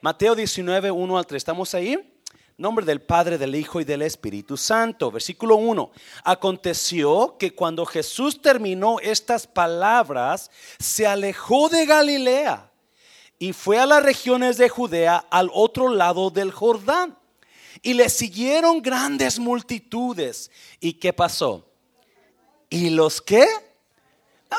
Mateo 19, 1 al 3. ¿Estamos ahí? Nombre del Padre, del Hijo y del Espíritu Santo. Versículo 1. Aconteció que cuando Jesús terminó estas palabras, se alejó de Galilea y fue a las regiones de Judea al otro lado del Jordán. Y le siguieron grandes multitudes. ¿Y qué pasó? ¿Y los qué?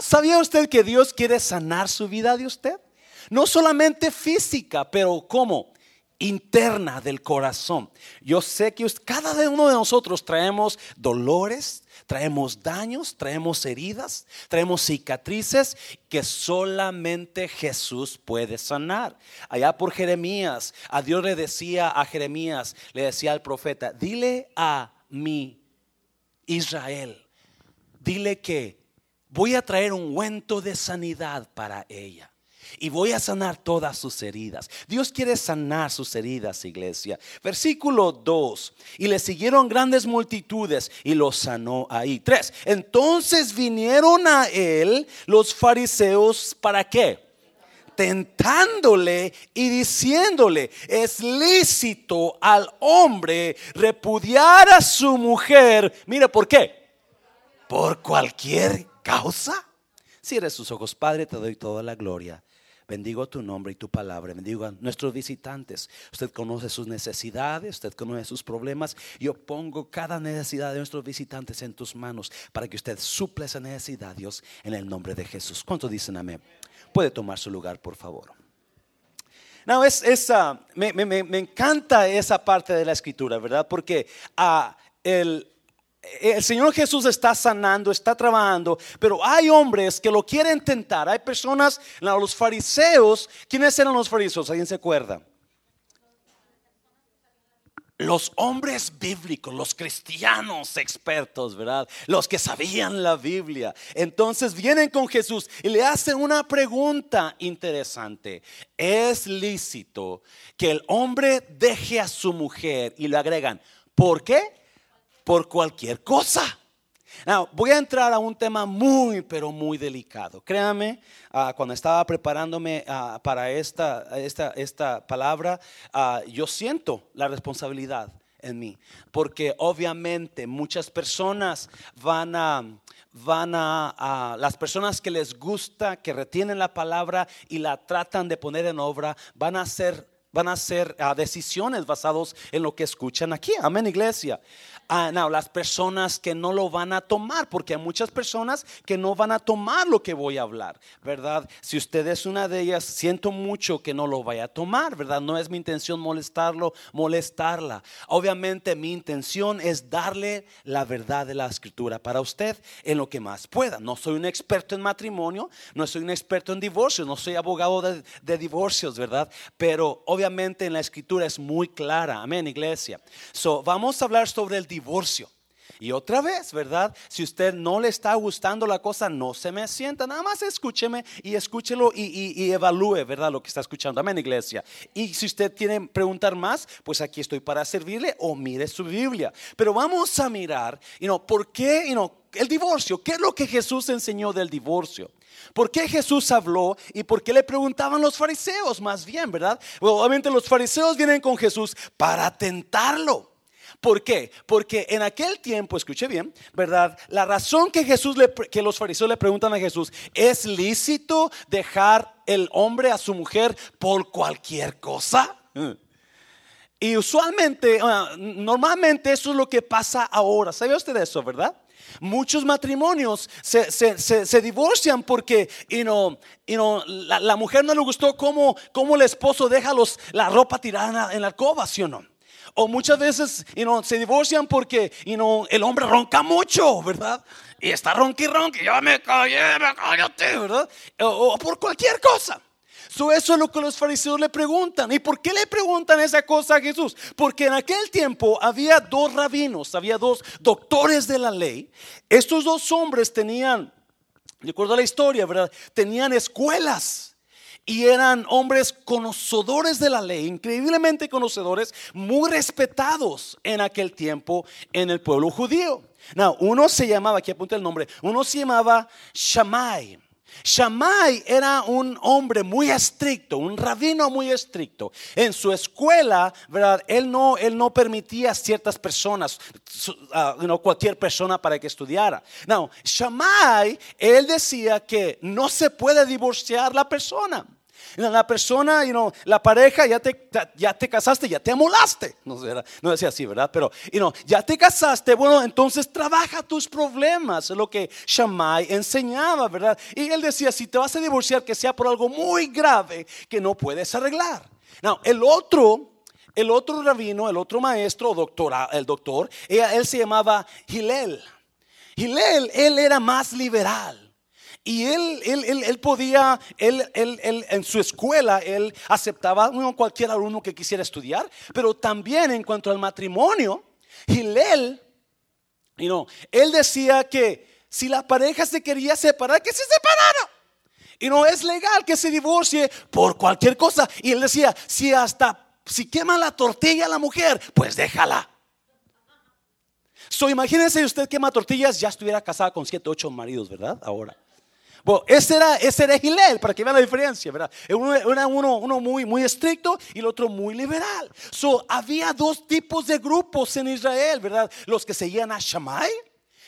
¿Sabía usted que Dios quiere sanar su vida de usted? No solamente física, pero ¿cómo? interna del corazón. Yo sé que cada uno de nosotros traemos dolores, traemos daños, traemos heridas, traemos cicatrices que solamente Jesús puede sanar. Allá por Jeremías, a Dios le decía a Jeremías, le decía al profeta, dile a mi Israel, dile que voy a traer un ungüento de sanidad para ella y voy a sanar todas sus heridas. Dios quiere sanar sus heridas, iglesia. Versículo 2. Y le siguieron grandes multitudes y lo sanó ahí. 3. Entonces vinieron a él los fariseos para qué? tentándole y diciéndole, es lícito al hombre repudiar a su mujer. Mire, ¿por qué? Por cualquier causa. Cierre sus ojos, Padre, te doy toda la gloria. Bendigo tu nombre y tu palabra. Bendigo a nuestros visitantes. Usted conoce sus necesidades, usted conoce sus problemas. Yo pongo cada necesidad de nuestros visitantes en tus manos para que usted suple esa necesidad, Dios, en el nombre de Jesús. ¿Cuántos dicen amén? Puede tomar su lugar, por favor. No, es, esa, me, encanta esa parte de la escritura, ¿verdad? Porque ah, el, el Señor Jesús está sanando, está trabajando, pero hay hombres que lo quieren tentar. Hay personas, los fariseos, ¿quiénes eran los fariseos? ¿Alguien se acuerda? Los hombres bíblicos, los cristianos expertos, ¿verdad? Los que sabían la Biblia. Entonces vienen con Jesús y le hacen una pregunta interesante. ¿Es lícito que el hombre deje a su mujer y le agregan? ¿Por qué? Por cualquier cosa. voy a entrar a un tema muy, pero muy delicado. Créame, ah, cuando estaba preparándome ah, para esta, esta, esta palabra, ah, yo siento la responsabilidad en mí, porque obviamente muchas personas van a, van a, las personas que les gusta, que retienen la palabra y la tratan de poner en obra, van a hacer van a hacer decisiones basadas en lo que escuchan aquí. Amén, iglesia. Ah, no, las personas que no lo van a tomar, porque hay muchas personas que no van a tomar lo que voy a hablar, ¿verdad? Si usted es una de ellas, siento mucho que no lo vaya a tomar, ¿verdad? No es mi intención molestarlo, molestarla. Obviamente mi intención es darle la verdad de la escritura para usted en lo que más pueda. No soy un experto en matrimonio, no soy un experto en divorcio, no soy abogado de, de divorcios, ¿verdad? Pero obviamente en la escritura es muy clara, amén, iglesia. So, vamos a hablar sobre el divorcio. Y otra vez, ¿verdad? Si usted no le está gustando la cosa, no se me sienta, nada más escúcheme y escúchelo y, evalúe, ¿verdad? Lo que está escuchando. Amén, iglesia. Y si usted tiene preguntar más, pues aquí estoy para servirle o mire su Biblia. Pero vamos a mirar, y no, ¿por qué, y no, el divorcio? ¿Qué es lo que Jesús enseñó del divorcio? ¿Por qué Jesús habló y por qué le preguntaban los fariseos más bien, verdad? obviamente los fariseos vienen con Jesús para tentarlo. ¿Por qué? Porque en aquel tiempo, escuche bien, ¿verdad? La razón que Jesús le, que los fariseos le preguntan a Jesús, ¿es lícito dejar el hombre a su mujer por cualquier cosa? Y usualmente, ah, normalmente eso es lo que pasa ahora. ¿Sabe usted eso, verdad? Muchos matrimonios se, divorcian porque la, mujer no le gustó cómo, cómo el esposo deja los, la ropa tirada en la alcoba, ¿sí o no? O muchas veces se divorcian porque el hombre ronca mucho, ¿verdad? Y está ronqui ronqui, ya me callé, me cállate, ¿verdad? O, por cualquier cosa. Eso es lo que los fariseos le preguntan. ¿Y por qué le preguntan esa cosa a Jesús? Porque en aquel tiempo había dos rabinos, había dos doctores de la ley. Estos dos hombres tenían, de acuerdo a la historia, ¿verdad? Tenían escuelas y eran hombres conocedores de la ley, increíblemente conocedores, muy respetados en aquel tiempo en el pueblo judío. uno se llamaba, aquí apunta el nombre, uno se llamaba Shammai. Shammai era un hombre muy estricto, un rabino muy estricto. En su escuela, ¿verdad? Él no, él no permitía a ciertas personas, uh, cualquier persona para que estudiara. No, Shammai, él decía que no se puede divorciar la persona. La persona, you know, la pareja, ya te, ya te casaste, ya te amolaste. No, no decía así, ¿verdad? Pero, you know, ya te casaste, bueno, entonces trabaja tus problemas. Es lo que Shammai enseñaba, ¿verdad? Y él decía, si te vas a divorciar, que sea por algo muy grave que no puedes arreglar. No, el otro, el otro rabino, el otro maestro, doctora, el doctor, él se llamaba Hillel. Hillel, él era más liberal. Y él, él, él, podía, él, él, en su escuela, él aceptaba a cualquier alumno que quisiera estudiar, pero también en cuanto al matrimonio, Hillel, you know, él decía que si la pareja se quería separar, que se separara. Y no es legal que se divorcie por cualquier cosa. Y él decía, si hasta, si quema la tortilla a la mujer, pues déjala. So, imagínense usted quema tortillas, ya estuviera casada con siete, ocho maridos, ¿verdad? Ahora. Bueno, ese era, ese era Gilel, para que vean la diferencia, ¿verdad? Era uno, uno muy, muy estricto y el otro muy liberal. So, había dos tipos de grupos en Israel, ¿verdad? Los que seguían a Shammai,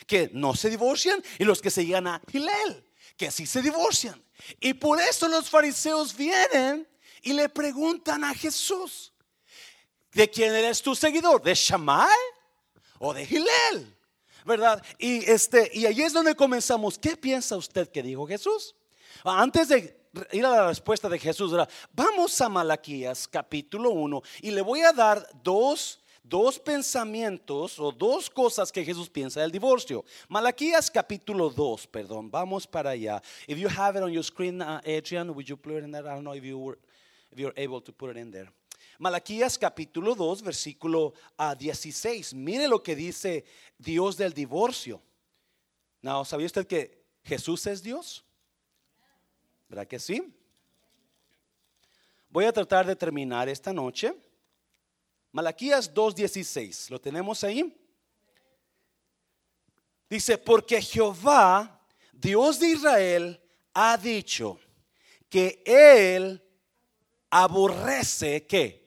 que no se divorcian, y los que seguían a Gilel, que sí se divorcian. Y por eso los fariseos vienen y le preguntan a Jesús, ¿de quién eres tu seguidor? ¿De Shammai o de Gilel? ¿Verdad? Y, este, y ahí es donde comenzamos. ¿Qué piensa usted que dijo Jesús? Antes de ir a la respuesta de Jesús, vamos a Malaquías capítulo 1 y le voy a dar dos, dos pensamientos o dos cosas que Jesús piensa del divorcio. Malaquías capítulo 2, perdón, vamos para allá. If you have it on your screen, uh, Adrian, would you put it in there? I don't know if, you were, if you're able to put it in there. Malaquías capítulo 2, versículo a ah, 16. Mire lo que dice Dios del divorcio. No, ¿sabía usted que Jesús es Dios? ¿Verdad que sí? Voy a tratar de terminar esta noche. Malaquías 2:16, ¿lo tenemos ahí? Dice, porque Jehová, Dios de Israel, ha dicho que Él aborrece que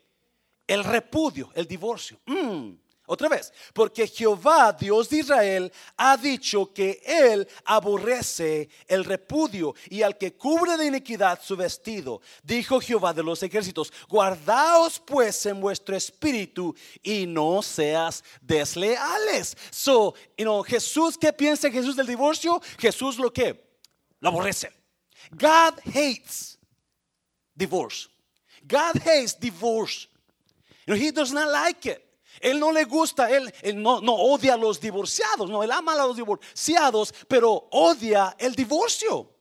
el repudio, el divorcio. Mm, otra vez, porque Jehová, Dios de Israel, ha dicho que Él aborrece el repudio y al que cubre de iniquidad su vestido. Dijo Jehová de los ejércitos, guardaos pues en vuestro espíritu y no seas desleales. So, you know, Jesús, ¿qué piensa Jesús del divorcio? Jesús lo que lo aborrece. God hates divorce. God hates divorce. He does not like it. Él no le gusta, él, no, odia a los divorciados, no, él ama a los divorciados, pero odia el divorcio.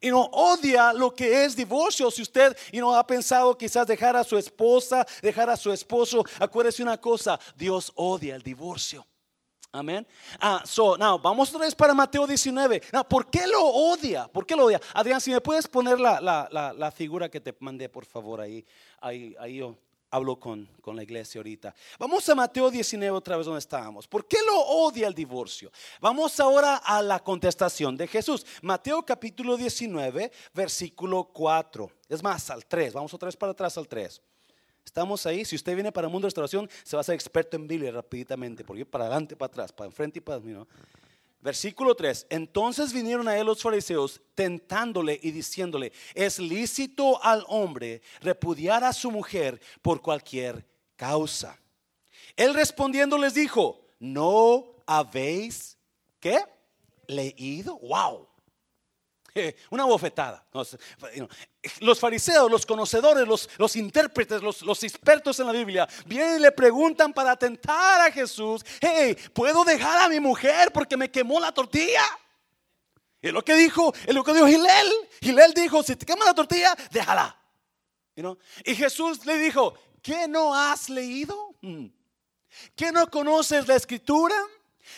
Y no odia lo que es divorcio. Si usted y no ha pensado quizás dejar a su esposa, dejar a su esposo, acuérdese una cosa, Dios odia el divorcio. Amén. Ah, so now vamos otra vez para Mateo 19. Now, ¿por qué lo odia? ¿Por qué lo odia? Adrián, si me puedes poner la, la, la, figura que te mandé, por favor, ahí, ahí, ahí yo hablo con, con, la iglesia ahorita. Vamos a Mateo 19 otra vez donde estábamos. ¿Por qué lo odia el divorcio? Vamos ahora a la contestación de Jesús. Mateo capítulo 19, versículo 4. Es más, al 3. Vamos otra vez para atrás al 3. Estamos ahí. Si usted viene para el mundo de restauración, se va a ser experto en Biblia rapiditamente. Porque para adelante, para atrás, para enfrente y para... You Versículo 3. Entonces vinieron a él los fariseos tentándole y diciéndole, es lícito al hombre repudiar a su mujer por cualquier causa. Él respondiendo les dijo, ¿no habéis qué? Leído? Wow. Una bofetada. Los fariseos, los conocedores, los, los intérpretes, los, los, expertos en la Biblia, vienen y le preguntan para tentar a Jesús, hey, ¿puedo dejar a mi mujer porque me quemó la tortilla? Y lo que dijo, es lo que dijo Gilel. Gilel dijo, si te quema la tortilla, déjala. Y Jesús le dijo, ¿qué no has leído? Mm. ¿Qué no conoces la escritura?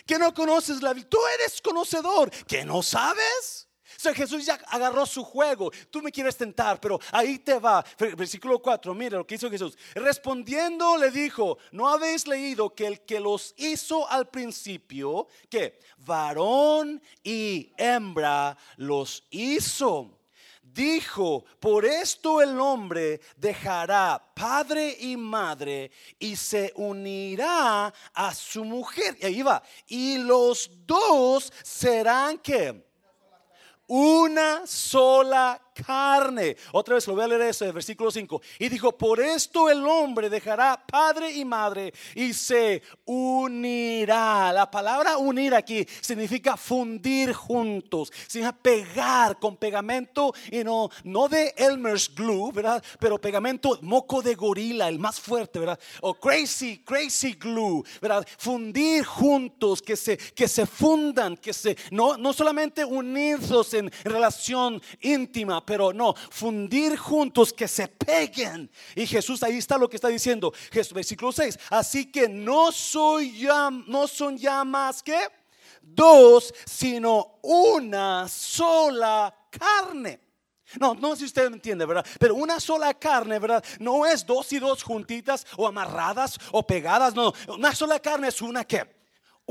¿Qué no conoces la Tú eres conocedor. ¿Qué no sabes? Jesús ya agarró su juego. Tú me quieres tentar, pero ahí te va. Versículo 4, mira lo que hizo Jesús. Respondiendo le dijo, ¿no habéis leído que el que los hizo al principio, que varón y hembra los hizo? dijo, por esto el hombre dejará padre y madre y se unirá a su mujer. Y ahí va. Y los dos serán que una sola carne. Otra vez lo voy a leer eso, el versículo 5. Y dijo, por esto el hombre dejará padre y madre y se unirá. La palabra unir aquí significa fundir juntos, significa pegar con pegamento y no, no de Elmer's glue, ¿verdad? Pero pegamento moco de gorila, el más fuerte, ¿verdad? O crazy, crazy glue, ¿verdad? Fundir juntos, que se, que se fundan, que se, no, no solamente unirse en relación íntima, pero no, fundir juntos que se peguen. Y Jesús ahí está lo que está diciendo, Jesús, versículo 6. Así que no soy ya, no son ya más que dos, sino una sola carne. No, no sé si usted entiende, ¿verdad? Pero una sola carne, ¿verdad? No es dos y dos juntitas o amarradas o pegadas, no. Una sola carne es una que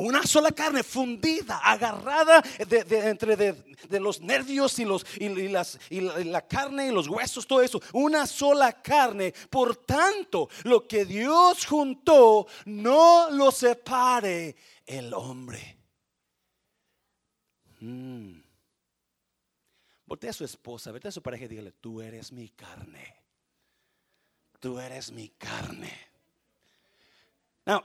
una sola carne fundida, agarrada de, entre de, los nervios y, los, y, las, y la, carne y los huesos, todo eso. Una sola carne. Por tanto, lo que Dios juntó, no lo separe el hombre. Mm. Voltea a su esposa, vete a su pareja y dígale, tú eres mi carne. Tú eres mi carne. Now,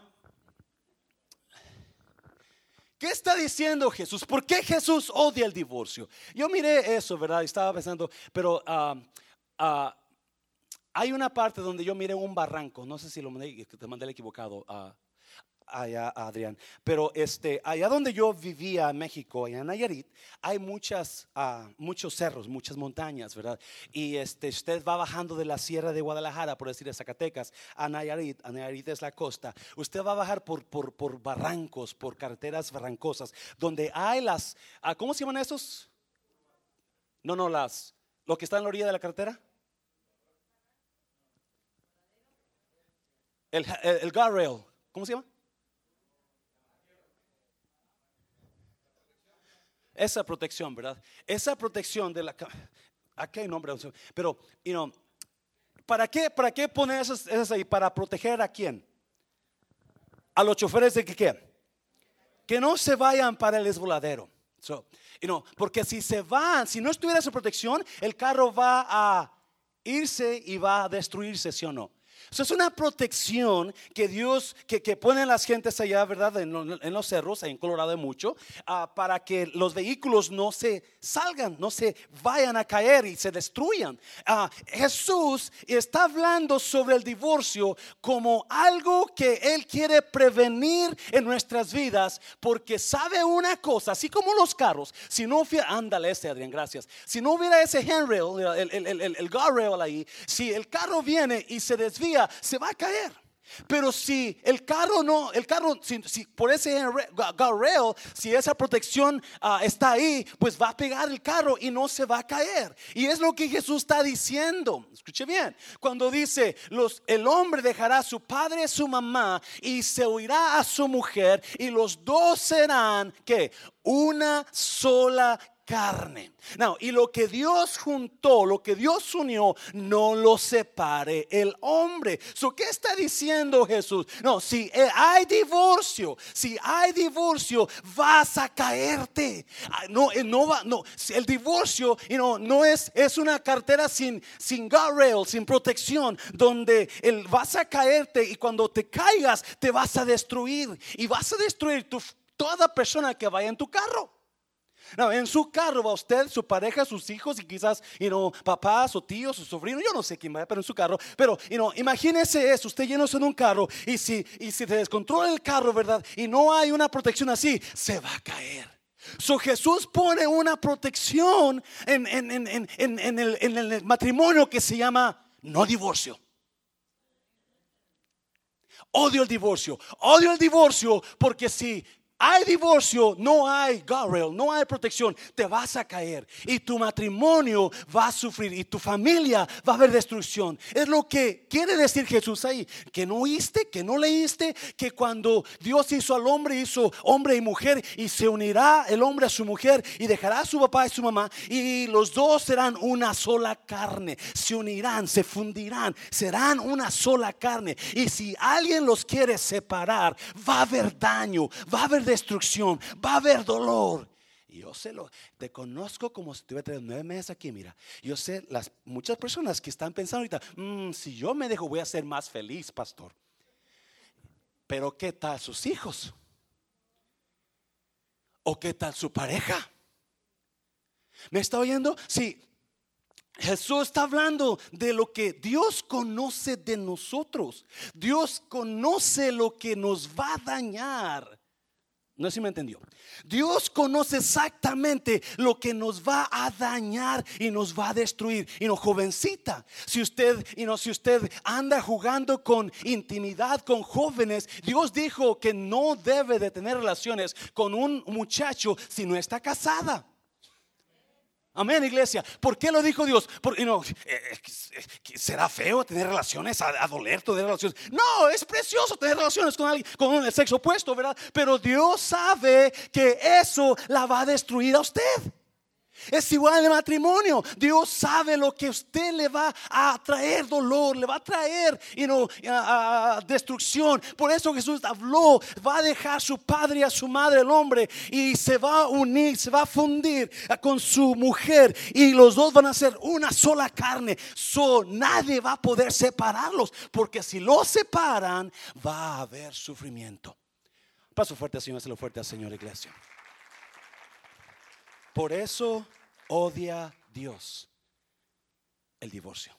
¿Qué está diciendo Jesús? ¿Por qué Jesús odia el divorcio? Yo miré eso, ¿verdad? Estaba pensando, pero ah, ah, hay una parte donde yo miré un barranco, no sé si lo mandé, te mandé el equivocado. Uh, allá, Adrián. Pero este, allá donde yo vivía en México, en Nayarit, hay muchas, uh, muchos cerros, muchas montañas, ¿verdad? Y este, usted va bajando de la sierra de Guadalajara, por decir de Zacatecas, a Nayarit, Nayarit es la costa. Usted va a bajar por, por, por barrancos, por carreteras barrancosas, donde hay las, uh, ¿cómo se llaman esos? No, no, las, lo que está en la orilla de la carretera. El, el, el guardrail, ¿cómo se llama? Esa protección, ¿verdad? Esa protección de la... Aquí hay nombre, pero, you know, ¿para qué, para qué poner esas, ahí? ¿Para proteger a quién? A los choferes de que qué? Que no se vayan para el esvoladero. So, you know, porque si se van, si no estuviera esa protección, el carro va a irse y va a destruirse, ¿sí o no? Eso es una protección que Dios, que, que ponen las gentes allá, ¿verdad? En, los cerros, en Colorado hay mucho, ah, para que los vehículos no se salgan, no se vayan a caer y se destruyan. Ah, Jesús está hablando sobre el divorcio como algo que Él quiere prevenir en nuestras vidas, porque sabe una cosa, así como los carros, si no hubiera, ándale ese Adrián, gracias, si no hubiera ese handrail, el, el, el, el guardrail ahí, si el carro viene y se desvía, se va a caer. Pero si el carro no, el carro, si, por ese guardrail, si esa protección ah, está ahí, pues va a pegar el carro y no se va a caer. Y es lo que Jesús está diciendo. Escuche bien. Cuando dice, los, el hombre dejará a su padre y su mamá y se oirá a su mujer y los dos serán, que Una sola carne. No, y lo que Dios juntó, lo que Dios unió, no lo separe el hombre. So, ¿Qué está diciendo Jesús? No, si hay divorcio, si hay divorcio, vas a caerte. Ah, no, eh, no va, no. El divorcio you know, no es, es una cartera sin, sin guardrail, sin protección, donde el, vas a caerte y cuando te caigas te vas a destruir y vas a destruir tu, toda persona que vaya en tu carro. En su carro va usted, su pareja, sus hijos y quizás, you know, papás o tíos o sobrinos, yo no sé quién va, pero en su carro. Pero, you know, imagínese eso, usted lleno en un carro y si, y si se descontrola el carro, ¿verdad? Y no hay una protección así, se va a caer. So Jesús pone una protección en, en, en, en el, el matrimonio que se llama no divorcio. Odio el divorcio. Odio el divorcio porque si hay divorcio, no hay guardrail, no hay protección, te vas a caer y tu matrimonio va a sufrir y tu familia va a haber destrucción. Es lo que quiere decir Jesús ahí, que no oíste, que no leíste, que cuando Dios hizo al hombre, hizo hombre y mujer y se unirá el hombre a su mujer y dejará a su papá y su mamá y los dos serán una sola carne, se unirán, se fundirán, serán una sola carne. Y si alguien los quiere separar, va a haber daño, va a haber destrucción, va a haber dolor. Y yo sé lo, te conozco como si tuviera nueve meses aquí, mira. Yo sé las muchas personas que están pensando ahorita, mm, si yo me dejo voy a ser más feliz, pastor. Pero ¿qué tal sus hijos? ¿O qué tal su pareja? ¿Me está oyendo? Sí. Jesús está hablando de lo que Dios conoce de nosotros. Dios conoce lo que nos va a dañar. No sé si me entendió. Dios conoce exactamente lo que nos va a dañar y nos va a destruir. Y no, jovencita, si usted y no si usted anda jugando con intimidad con jóvenes, Dios dijo que no debe de tener relaciones con un muchacho si no está casada. Amén, iglesia. ¿Por qué lo dijo Dios? Porque no, eh, eh, será feo tener relaciones, a, doler tener relaciones. No, es precioso tener relaciones con alguien, con el sexo opuesto, ¿verdad? Pero Dios sabe que eso la va a destruir a usted. Es igual en el matrimonio. Dios sabe lo que usted le va a traer dolor, le va a traer destrucción. Por eso Jesús habló, va a dejar su padre y a su madre el hombre y se va a unir, se va a fundir con su mujer y los dos van a ser una sola carne. So, nadie va a poder separarlos porque si los separan va a haber sufrimiento. Paso fuerte, Señor, lo fuerte al Señor, iglesia. Por eso odia Dios el divorcio.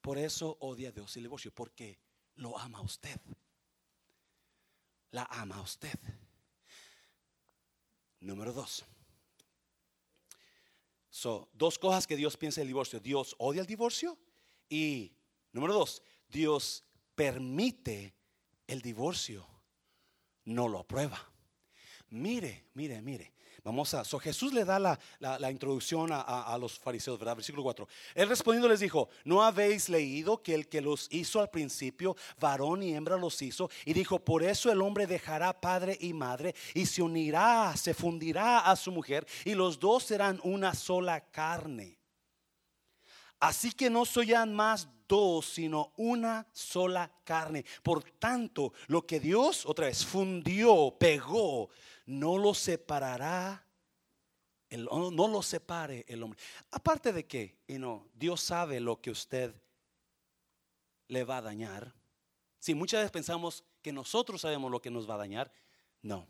Por eso odia Dios el divorcio, porque lo ama a usted. La ama a usted. Número dos. So, dos cosas que Dios piensa del divorcio. Dios odia el divorcio y, número dos, Dios permite el divorcio, no lo aprueba. Mire, mire, mire. Vamos a, so Jesús le da la, introducción a, los fariseos, ¿verdad? Versículo 4. Él respondiendo les dijo, ¿no habéis leído que el que los hizo al principio, varón y hembra los hizo? Y dijo, por eso el hombre dejará padre y madre y se unirá, se fundirá a su mujer y los dos serán una sola carne. Así que no soyan más dos, sino una sola carne. Por tanto, lo que Dios otra vez fundió, pegó, no lo separará, no lo separe el hombre. Aparte de que, Dios sabe lo que usted le va a dañar. Si muchas veces pensamos que nosotros sabemos lo que nos va a dañar, no.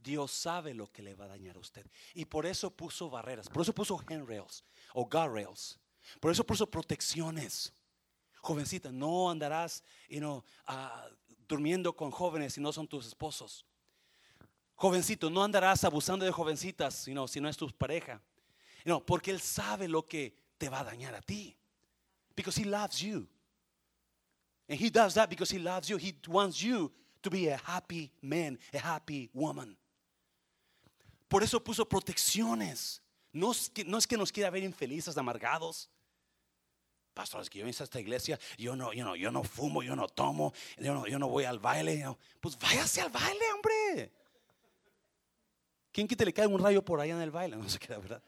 Dios sabe lo que le va a dañar a usted. Y por eso puso barreras, por eso puso handrails o guardrails, por eso puso protecciones. Jovencita, no andarás ah, durmiendo con jóvenes si no son tus esposos. Jovencito, no andarás abusando de jovencitas, sino si no es tu pareja. No, porque Él sabe lo que te va a dañar a ti. Because He loves you. And He does that because He loves you. He wants you to be a happy man, a happy woman. Por eso puso protecciones. No es que, no es que nos quiera ver infelices, amargados. Pastores, que yo en esta iglesia, yo no, yo no, yo no fumo, yo no tomo, yo no, yo no voy al baile. Pues váyase al baile, hombre. ¿Quién quita le cae un rayo por allá en el baile? No sé qué, ¿verdad?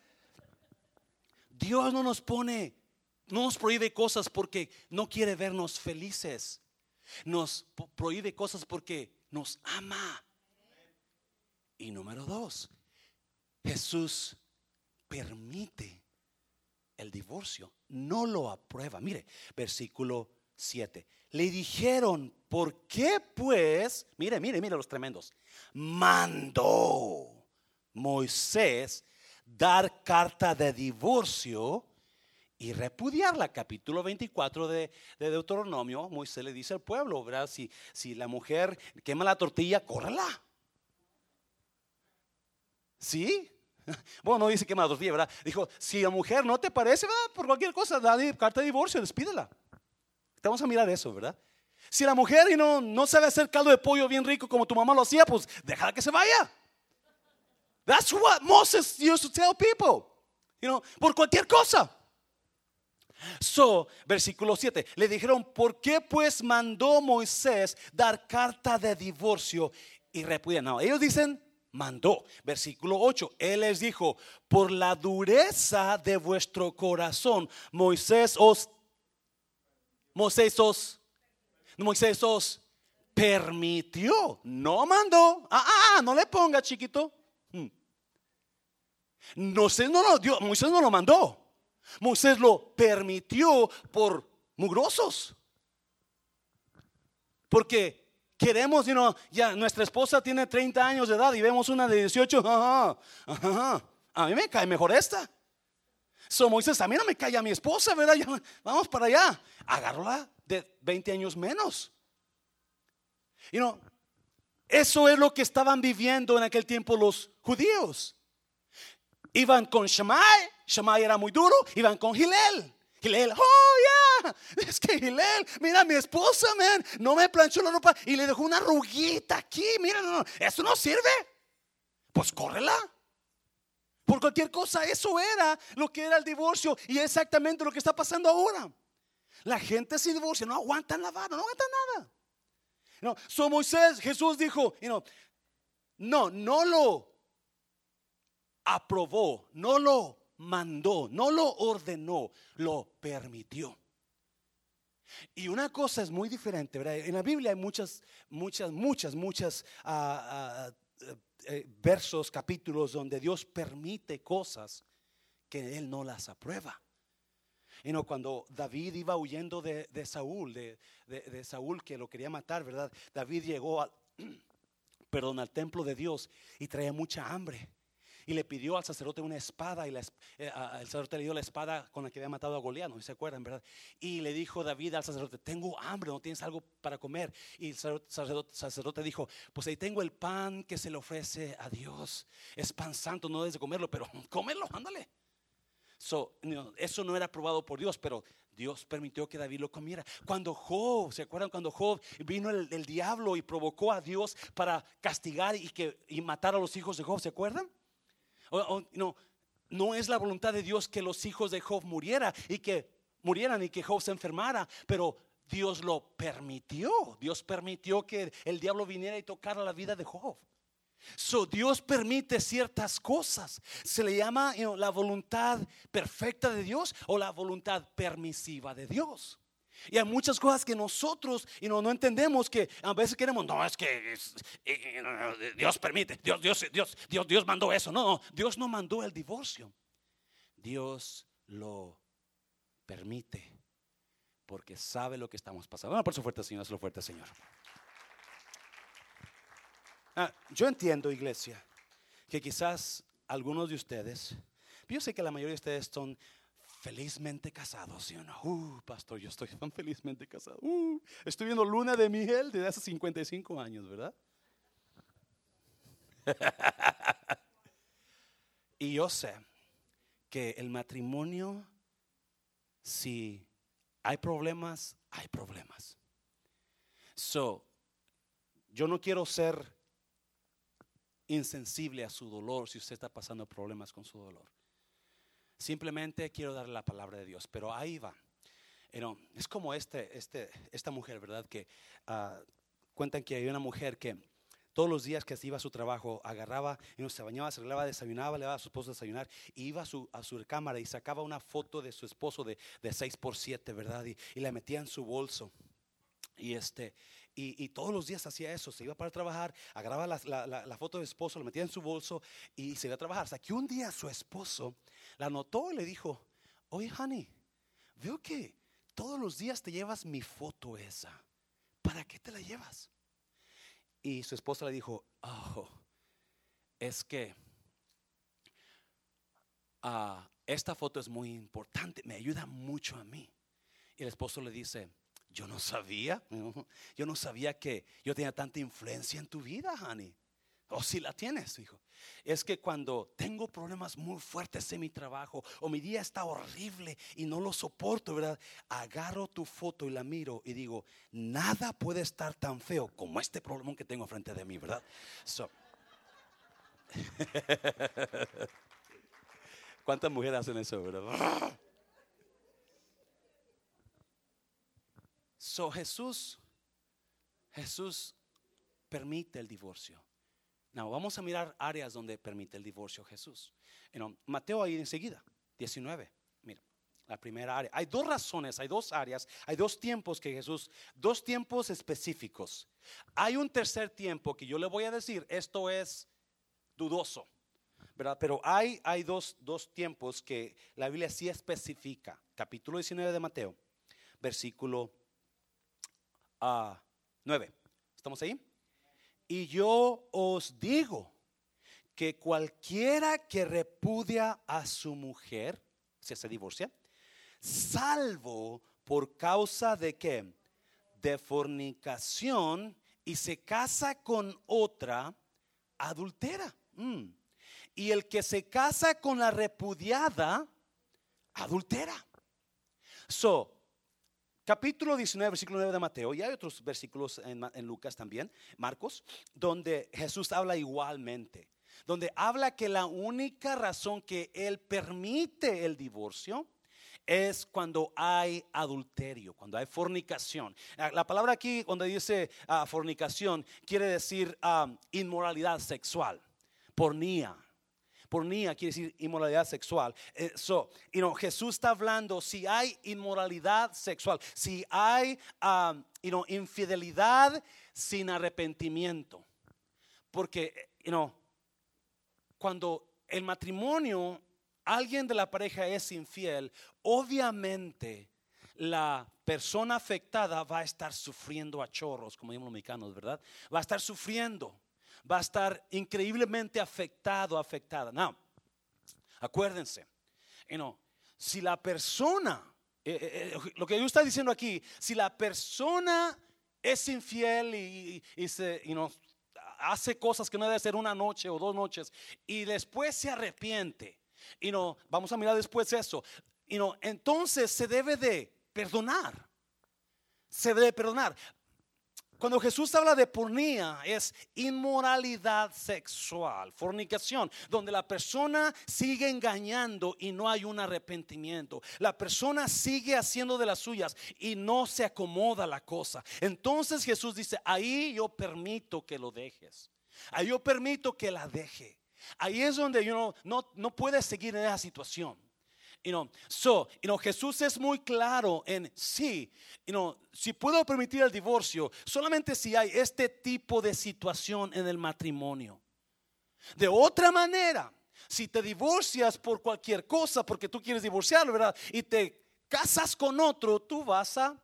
Dios no nos pone, no nos prohíbe cosas porque no quiere vernos felices. Nos prohíbe cosas porque nos ama. Y número dos, Jesús permite el divorcio, no lo aprueba. Mire, versículo 7. Le dijeron, ¿por qué pues? Mire, mire, mire los tremendos. Mandó Moisés dar carta de divorcio y repudiarla. Capítulo 24 de, Deuteronomio, Moisés le dice al pueblo, ¿verdad? Si, si la mujer quema la tortilla, córrela. ¿Sí? Bueno, no dice quema la tortilla, ¿verdad? Dijo, si la mujer no te parece, ¿verdad? por cualquier cosa, da carta de divorcio, despídela. Vamos a mirar eso, ¿verdad? Si la mujer no, no sabe hacer caldo de pollo bien rico como tu mamá lo hacía, pues déjala que se vaya. That's what Moses used to tell people. You know, por cualquier cosa. So, versículo 7, le dijeron, ¿por qué pues mandó Moisés dar carta de divorcio y repudiar? No, ellos dicen, mandó. Versículo 8, él les dijo, por la dureza de vuestro corazón, Moisés os, Moisés os, Moisés os permitió, no mandó. Ah, ah, ah no le ponga chiquito. Hmm. No no, Dios, Moisés no lo mandó. Moisés lo permitió por mugrosos. Porque queremos, you ya nuestra esposa tiene 30 años de edad y vemos una de 18. a mí me cae mejor esta. So Moisés, a mí no me cae a mi esposa, ¿verdad? vamos para allá. Agárrala de 20 años menos. You know, eso es lo que estaban viviendo en aquel tiempo los judíos. Iban con Shammai, Shammai era muy duro, iban con Gilel. Gilel, oh yeah, es que Gilel, mira mi esposa, man, no me planchó la ropa y le dejó una ruguita aquí, mira, no, eso no sirve. Pues córrela. Por cualquier cosa, eso era lo que era el divorcio y exactamente lo que está pasando ahora. La gente se divorcia, no aguantan la vara, no aguantan nada. No, so Moisés, Jesús dijo, you no, no lo aprobó, no lo mandó, no lo ordenó, lo permitió. Y una cosa es muy diferente, ¿verdad? En la Biblia hay muchas, muchas, muchas, muchas ah, ah, eh, versos, capítulos donde Dios permite cosas que Él no las aprueba. Y no, cuando David iba huyendo de, Saúl, de, Saúl que lo quería matar, ¿verdad? David llegó al templo de Dios y traía mucha hambre y le pidió al sacerdote una espada y la, eh, el sacerdote le dio la espada con la que había matado a Goliat, no se acuerdan, ¿verdad? Y le dijo David al sacerdote, tengo hambre, no tienes algo para comer. Y el sacerdote, dijo, pues ahí tengo el pan que se le ofrece a Dios. Es pan santo, no debes de comerlo, pero cómelo, ándale. eso no era aprobado por Dios, pero Dios permitió que David lo comiera. Cuando Job, ¿se acuerdan cuando Job vino el, diablo y provocó a Dios para castigar y, que, y matar a los hijos de Job? ¿Se acuerdan? No, no es la voluntad de Dios que los hijos de Job muriera y que murieran y que Job se enfermara, pero Dios lo permitió. Dios permitió que el diablo viniera y tocara la vida de Job. So, Dios permite ciertas cosas. Se le llama la voluntad perfecta de Dios o la voluntad permisiva de Dios. Y hay muchas cosas que nosotros y no, no entendemos que a veces queremos, no, es que Dios permite, Dios, Dios, Dios, Dios, Dios mandó eso. No, no, Dios no mandó el divorcio. Dios lo permite porque sabe lo que estamos pasando. por su fuerte, Señor, lo fuerte, Señor. Ah, yo entiendo, iglesia, que quizás algunos de ustedes, yo sé que la mayoría de ustedes son felizmente casado, ¿sí o no? Uh, pastor, yo estoy tan felizmente casado. Uh, estoy viendo luna de miel desde hace 55 años, ¿verdad? y yo sé que el matrimonio, si hay problemas, hay problemas. So, yo no quiero ser insensible a su dolor si usted está pasando problemas con su dolor. Simplemente quiero darle la palabra de Dios, pero ahí va. es como este, este, esta mujer, ¿verdad? Que uh, cuentan que hay una mujer que todos los días que iba a su trabajo, agarraba, y se bañaba, se arreglaba, desayunaba, le daba a su esposo a desayunar, y iba a su, a su cámara y sacaba una foto de su esposo de, de 6 por 7 ¿verdad? Y, y, la metía en su bolso. Y, este, y, todos los días hacía eso, se iba para trabajar, agarraba la, la, foto de su esposo, la metía en su bolso y se iba a trabajar. Hasta que un día su esposo la notó y le dijo, oye, honey, veo que todos los días te llevas mi foto esa. ¿Para qué te la llevas? Y su esposa le dijo, oh, es que ah, esta foto es muy importante, me ayuda mucho a mí. Y el esposo le dice, yo no sabía, yo no sabía que yo tenía tanta influencia en tu vida, honey. O si la tienes, hijo. Es que cuando tengo problemas muy fuertes en mi trabajo o mi día está horrible y no lo soporto, ¿verdad? Agarro tu foto y la miro y digo, nada puede estar tan feo como este problema que tengo frente de mí, ¿verdad? ¿Cuántas mujeres hacen eso, verdad? So Jesús, Jesús permite el divorcio. No, vamos a mirar áreas donde permite el divorcio Jesús. Mateo ahí enseguida, 19. Mira, la primera área. Hay dos razones, hay dos áreas, hay dos tiempos que Jesús, dos tiempos específicos. Hay un tercer tiempo que yo le voy a decir, esto es dudoso, ¿verdad? Pero hay, hay dos, dos tiempos que la Biblia sí especifica. Capítulo 19 de Mateo, versículo 9. ¿Estamos ahí? Y yo os digo que cualquiera que repudia a su mujer, si se divorcia, salvo por causa de qué? De fornicación y se casa con otra, adultera. Mm. Y el que se casa con la repudiada, adultera. So, capítulo 19, versículo 9 de Mateo, y hay otros versículos en, Lucas también, Marcos, donde Jesús habla igualmente, donde habla que la única razón que Él permite el divorcio es cuando hay adulterio, cuando hay fornicación. Ah, la palabra aquí, cuando dice ah, fornicación, quiere decir ah, inmoralidad sexual, pornía, Pornía quiere decir inmoralidad sexual. Eh, so, you Jesús está hablando si hay inmoralidad sexual, si hay um, infidelidad sin arrepentimiento. Porque, you cuando el matrimonio, alguien de la pareja es infiel, obviamente la persona afectada va a estar sufriendo a chorros, como decimos los mexicanos, ¿verdad? Va a estar sufriendo va a estar increíblemente afectado, afectada. Now, acuérdense, si la persona, eh, eh, eh, lo que yo está diciendo aquí, si la persona es infiel y, se, hace cosas que no debe hacer una noche o dos noches y después se arrepiente, y no, vamos a mirar después eso, y no, entonces se debe de perdonar. Se debe perdonar. Cuando Jesús habla de pornía es inmoralidad sexual, fornicación, donde la persona sigue engañando y no hay un arrepentimiento. La persona sigue haciendo de las suyas y no se acomoda la cosa. Entonces Jesús dice, ahí yo permito que lo dejes. Ahí yo permito que la deje. Ahí es donde yo no, no, puede seguir en esa situación. You know, so, you know, Jesús es muy claro en sí, you si puedo permitir el divorcio, solamente si hay este tipo de situación en el matrimonio. De otra manera, si te divorcias por cualquier cosa, porque tú quieres divorciarlo, ¿verdad? Y te casas con otro, tú vas a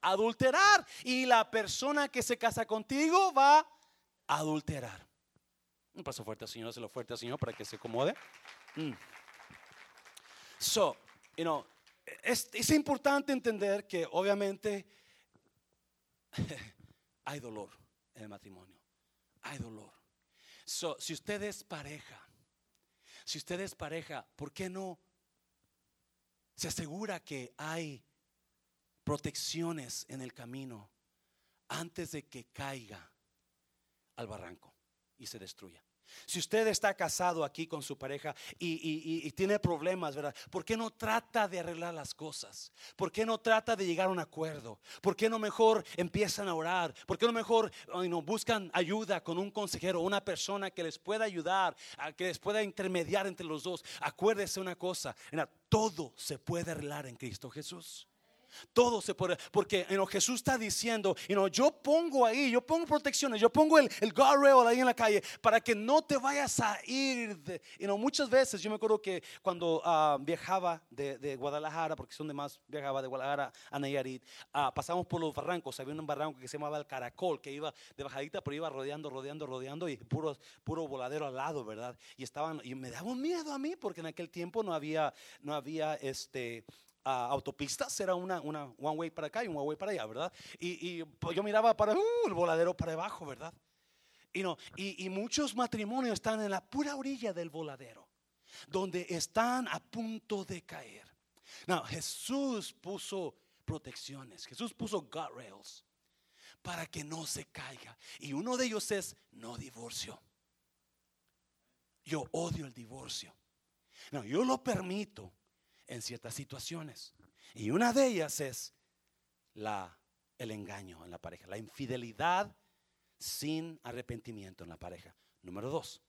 adulterar. Y la persona que se casa contigo va a adulterar. Un paso fuerte al Señor, se lo fuerte al Señor para que se acomode. Mm. So, you know, es, importante entender que obviamente hay dolor en el matrimonio. Hay dolor. So, si usted es pareja, si usted es pareja, ¿por qué no se asegura que hay protecciones en el camino antes de que caiga al barranco y se destruya? Si usted está casado aquí con su pareja y, tiene problemas, ¿verdad? ¿Por qué no trata de arreglar las cosas? ¿Por qué no trata de llegar a un acuerdo? ¿Por qué no mejor empiezan a orar? ¿Por qué no mejor no, buscan ayuda con un consejero, una persona que les pueda ayudar, que les pueda intermediar entre los dos? Acuérdese una cosa, todo se puede arreglar en Cristo Jesús. Todo se puede, porque Jesús está diciendo, yo pongo ahí, yo pongo protecciones, yo pongo el, el guardrail ahí en la calle para que no te vayas a ir. De, muchas veces, yo me acuerdo que cuando ah, viajaba de, Guadalajara, porque son de más, viajaba de Guadalajara a Nayarit, uh, pasamos por los barrancos, había un barranco que se llamaba el Caracol, que iba de bajadita, pero iba rodeando, rodeando, rodeando y puro, puro voladero al lado, ¿verdad? Y estaban, y me daba un miedo a mí, porque en aquel tiempo no había, no había este autopistas, era una, una one way para acá y un one way para allá, ¿verdad? Y, pues, yo miraba para uh, el voladero para abajo, ¿verdad? Y, no, y, y muchos matrimonios están en la pura orilla del voladero, donde están a punto de caer. No, Jesús puso protecciones, Jesús puso guardrails para que no se caiga. Y uno de ellos es no divorcio. Yo odio el divorcio. No, yo lo permito en ciertas situaciones. Y una de ellas es el engaño en la pareja, la infidelidad sin arrepentimiento en la pareja. Número dos,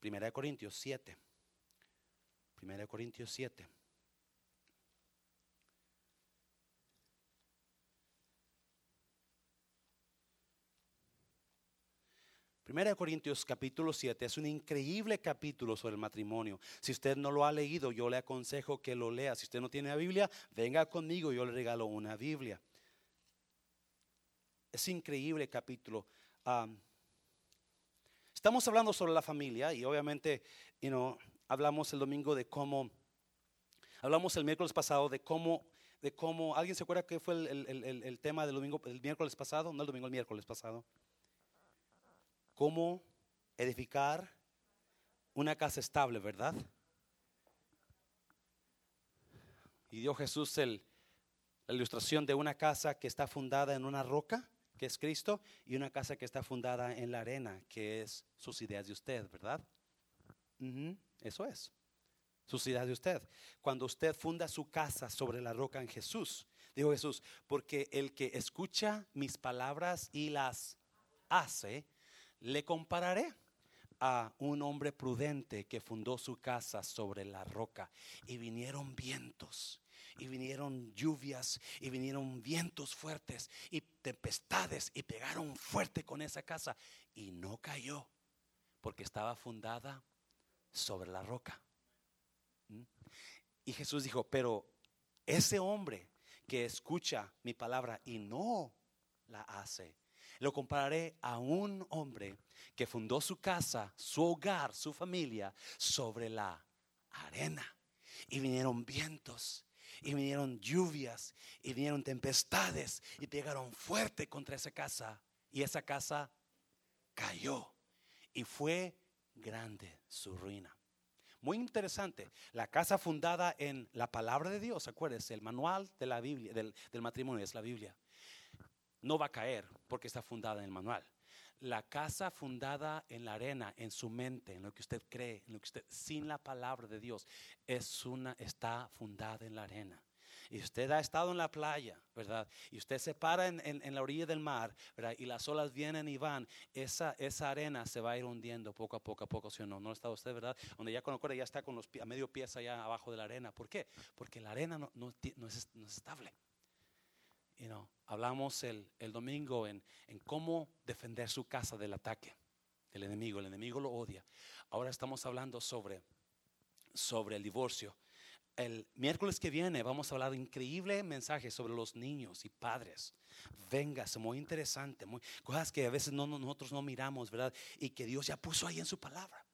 Primera de Corintios 7. Primera de Corintios 7. Primera de Corintios capítulo 7 es un increíble capítulo sobre el matrimonio. Si usted no lo ha leído, yo le aconsejo que lo lea. Si usted no tiene la Biblia, venga conmigo, yo le regalo una Biblia. Es increíble capítulo. estamos hablando sobre la familia y obviamente you hablamos el domingo de cómo, hablamos el miércoles pasado de cómo, de cómo, ¿alguien se acuerda que fue el, el tema del domingo, el miércoles pasado? No el domingo, el miércoles pasado cómo edificar una casa estable, ¿verdad? Y dio Jesús el, la ilustración de una casa que está fundada en una roca, que es Cristo, y una casa que está fundada en la arena, que es sus ideas de usted, ¿verdad? eso es. Sus ideas de usted. Cuando usted funda su casa sobre la roca en Jesús, dijo Jesús, porque el que escucha mis palabras y las hace, le compararé a un hombre prudente que fundó su casa sobre la roca y vinieron vientos y vinieron lluvias y vinieron vientos fuertes y tempestades y pegaron fuerte con esa casa y no cayó porque estaba fundada sobre la roca. ¿Mm? Y Jesús dijo, pero ese hombre que escucha mi palabra y no la hace, lo compararé a un hombre que fundó su casa, su hogar, su familia sobre la arena. Y vinieron vientos, y vinieron lluvias, y vinieron tempestades, y pegaron fuerte contra esa casa. Y esa casa cayó. Y fue grande su ruina. Muy interesante. La casa fundada en la palabra de Dios, acuérdense, el manual de la Biblia, del, del matrimonio es la Biblia no va a caer porque está fundada en el manual. La casa fundada en la arena, en su mente, en lo que usted cree, en lo que usted, sin la palabra de Dios, es una, está fundada en la arena. Y usted ha estado en la playa, ¿verdad? Y usted se para en, la orilla del mar, ¿verdad? Y las olas vienen y van. Esa, esa arena se va a ir hundiendo poco a poco a poco, ¿sí o no? ¿No está usted, verdad? Donde ya con ya está con los a medio pies allá abajo de la arena. ¿Por qué? Porque la arena no, no, no, es, no es estable hablamos el, domingo en, cómo defender su casa del ataque del enemigo. El enemigo lo odia. Ahora estamos hablando sobre, sobre el divorcio. El miércoles que viene vamos a hablar de increíble mensaje sobre los niños y padres. Véngase, muy interesante, muy, cosas que a veces no, nosotros no miramos, ¿verdad? Y que Dios ya puso ahí en su palabra.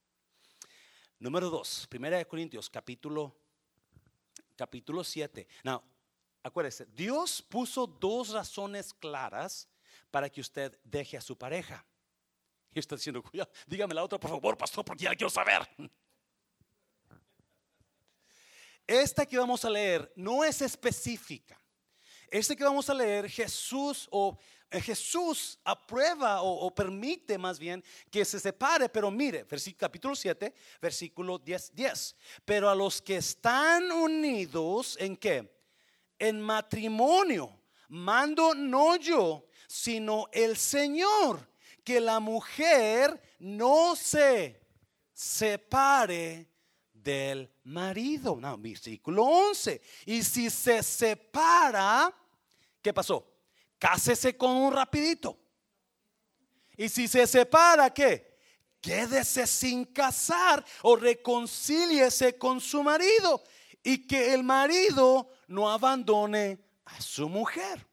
Número dos, Primera de Corintios, capítulo, capítulo 7. Now, acuérdese, Dios puso dos razones claras para que usted deje a su pareja. Y está diciendo, dígame la otra, por favor, pastor, porque ya quiero saber. Esta que vamos a leer no es específica. Este que vamos a leer, Jesús o eh, Jesús aprueba o, permite más bien que se separe, pero mire, versículo, capítulo 7, versículo 10, 10. Pero a los que están unidos, ¿en qué? En matrimonio. Mando no yo, sino el Señor, que la mujer no se separe del marido. No, versículo 11. Y si se separa, ¿qué pasó? Cásese con un rapidito. Y si se separa, ¿qué? Quédese sin casar o reconcíliese con su marido. Y que el marido no abandone a su mujer.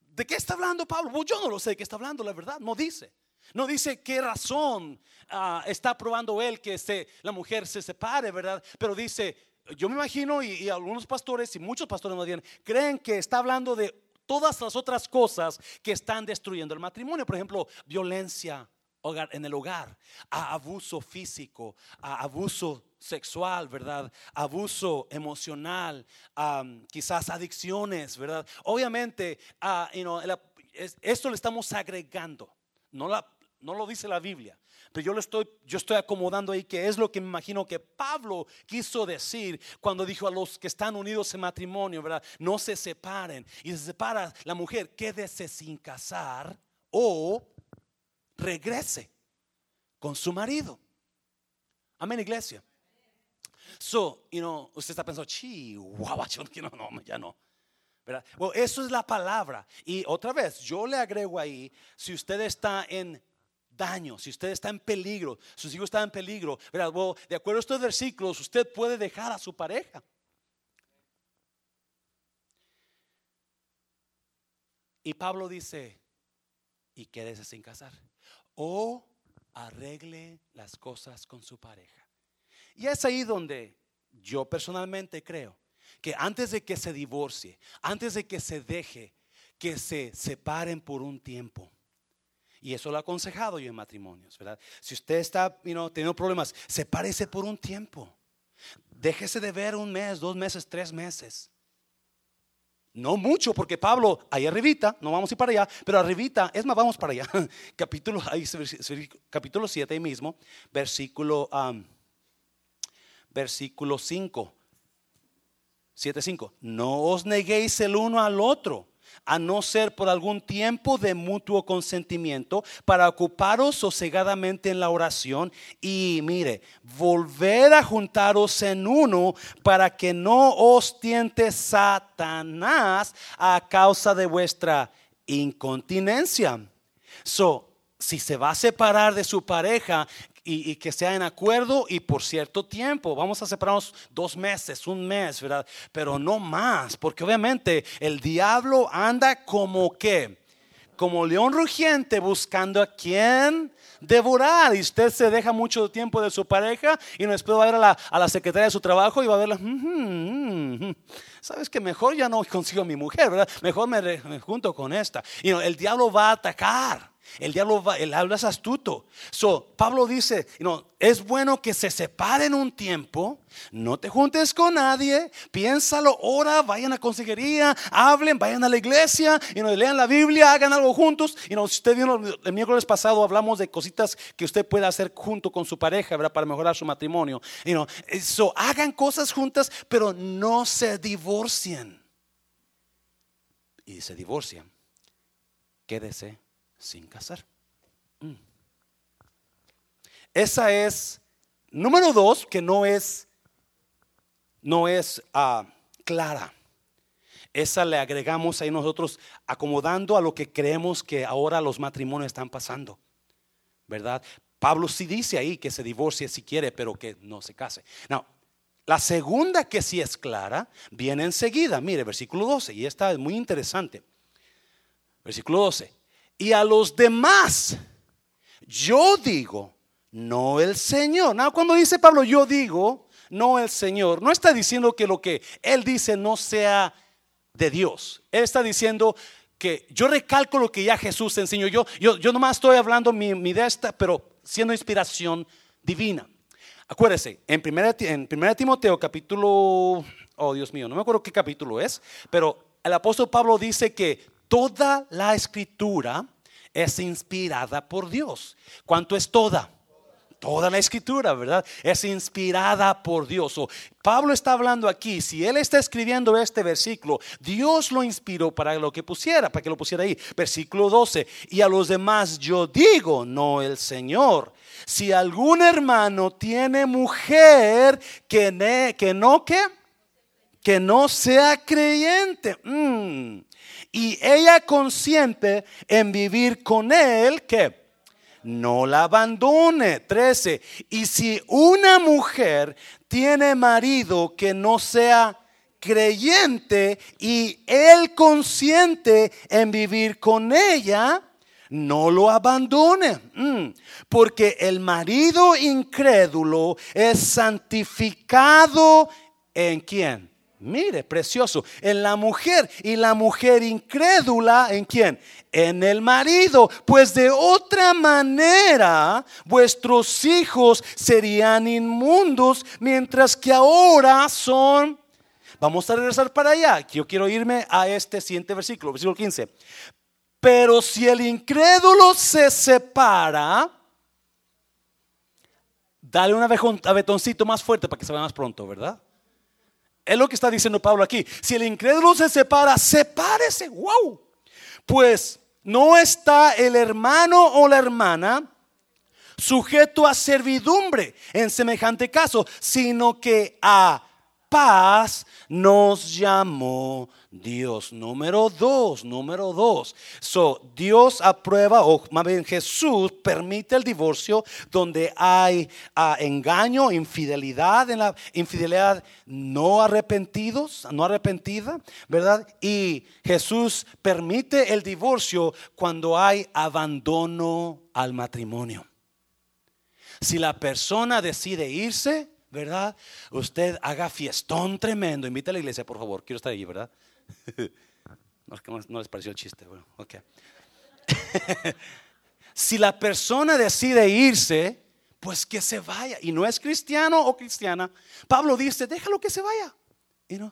¿de qué está hablando Pablo? Yo no lo sé de qué está hablando, la verdad, no dice. No dice qué razón ah, está probando él que la mujer se separe, ¿verdad? Pero dice, yo me imagino y, algunos pastores y muchos pastores más bien creen que está hablando de todas las otras cosas que están destruyendo el matrimonio. Por ejemplo, violencia en el hogar, abuso físico, abuso sexual, ¿verdad? Abuso emocional, quizás adicciones, ¿verdad? Obviamente, uh, esto le estamos agregando, no, la, no lo dice la Biblia. Pero yo lo estoy, yo estoy acomodando ahí que es lo que me imagino que Pablo quiso decir cuando dijo a los que están unidos en matrimonio, ¿verdad? No se separen. Y se separa la mujer, quédese sin casar o regrese con su marido. Amén, iglesia. So, you know, usted está pensando, chihuahua, no, no, ya no. ¿Verdad? Bueno, eso es la palabra. Y otra vez, yo le agrego ahí, si usted está en daño, si usted está en peligro, sus hijos están en peligro, ¿verdad? de acuerdo a estos versículos, usted puede dejar a su pareja. Y Pablo dice, y quédese sin casar. O arregle las cosas con su pareja. Y es ahí donde yo personalmente creo que antes de que se divorcie, antes de que se deje, que se separen por un tiempo. Y eso lo he aconsejado yo en matrimonios, ¿verdad? Si usted está teniendo problemas, sepárese por un tiempo. Déjese de ver un mes, dos meses, tres meses. No mucho, porque Pablo, ahí arribita, no vamos a ir para allá, pero arribita, es más, vamos para allá. capítulo, ahí, capítulo 7 ahí mismo, versículo, versículo 5. 7.5. No os neguéis el uno al otro a no ser por algún tiempo de mutuo consentimiento, para ocuparos sosegadamente en la oración y mire, volver a juntaros en uno para que no os tiente Satanás a causa de vuestra incontinencia. So, si se va a separar de su pareja, y, que sea en acuerdo y por cierto tiempo. Vamos a separarnos dos meses, un mes, ¿verdad? Pero no más, porque obviamente el diablo anda como que, como león rugiente buscando a quien devorar. Y usted se deja mucho tiempo de su pareja y después va a ver a la, a la secretaria de su trabajo y va a verla. Sabes que mejor ya no consigo a mi mujer, ¿verdad? Mejor me, junto con esta. Y el diablo va a atacar. El diablo, va, el diablo es astuto. So, Pablo dice, no, es bueno que se separen un tiempo, no te juntes con nadie, piénsalo, ora, vayan a consejería, hablen, vayan a la iglesia, y no, lean la Biblia, hagan algo juntos. Y no, usted el miércoles pasado, hablamos de cositas que usted puede hacer junto con su pareja. Para mejorar su matrimonio. Y no, so, hagan cosas juntas, pero no se divorcien. Y se divorcian, quédese sin casar. Mm. Esa es, número dos, que no es, no es ah, clara. Esa le agregamos ahí nosotros acomodando a lo que creemos que ahora los matrimonios están pasando. ¿Verdad? Pablo sí dice ahí que se divorcie si quiere, pero que no se case. No, la segunda que sí es clara viene enseguida. Mire, versículo 12, y esta es muy interesante. Versículo 12 y a los demás. Yo digo, no el Señor. Cuando dice Pablo, yo digo, no el Señor, no está diciendo que lo que él dice no sea de Dios. Él está diciendo que yo recalco lo que ya Jesús enseñó. Yo, yo, yo nomás estoy hablando mi, mi de esta, pero siendo inspiración divina. Acuérdese, en 1 en Timoteo capítulo, oh Dios mío, no me acuerdo qué capítulo es, pero el apóstol Pablo dice que toda la escritura es inspirada por Dios. ¿Cuánto es toda? Toda la escritura, ¿verdad? Es inspirada por Dios. Pablo está hablando aquí, si él está escribiendo este versículo, Dios lo inspiró para lo que pusiera, para que lo pusiera ahí. Versículo 12. Y a los demás yo digo, no el Señor. Si algún hermano tiene mujer que, que no que que no sea creyente. Mm y ella consiente en vivir con él, que no la abandone. 13. Y si una mujer tiene marido que no sea creyente y él consiente en vivir con ella, no lo abandone. Mm. porque el marido incrédulo es santificado en quién? Mire, precioso. En la mujer y la mujer incrédula, ¿en quién? En el marido. Pues de otra manera vuestros hijos serían inmundos, mientras que ahora son... Vamos a regresar para allá. Yo quiero irme a este siguiente versículo, versículo 15. Pero si el incrédulo se separa, dale un abetoncito más fuerte para que se vea más pronto, ¿verdad? Es lo que está diciendo Pablo aquí. Si el incrédulo se separa, sepárese. Wow. Pues no está el hermano o la hermana sujeto a servidumbre en semejante caso, sino que a paz nos llamó Dios. Número dos, número dos. So, Dios aprueba, o más bien Jesús permite el divorcio donde hay ah, engaño, infidelidad, en la infidelidad no arrepentidos, no arrepentida, ¿verdad? Y Jesús permite el divorcio cuando hay abandono al matrimonio. Si la persona decide irse, ¿verdad? Usted haga fiestón tremendo. Invita a la iglesia, por favor. Quiero estar allí, ¿verdad? No, les pareció el chiste. Bueno, ok. si la persona decide irse, pues que se vaya. Y no es cristiano o cristiana. Pablo dice, déjalo que se vaya. Y no.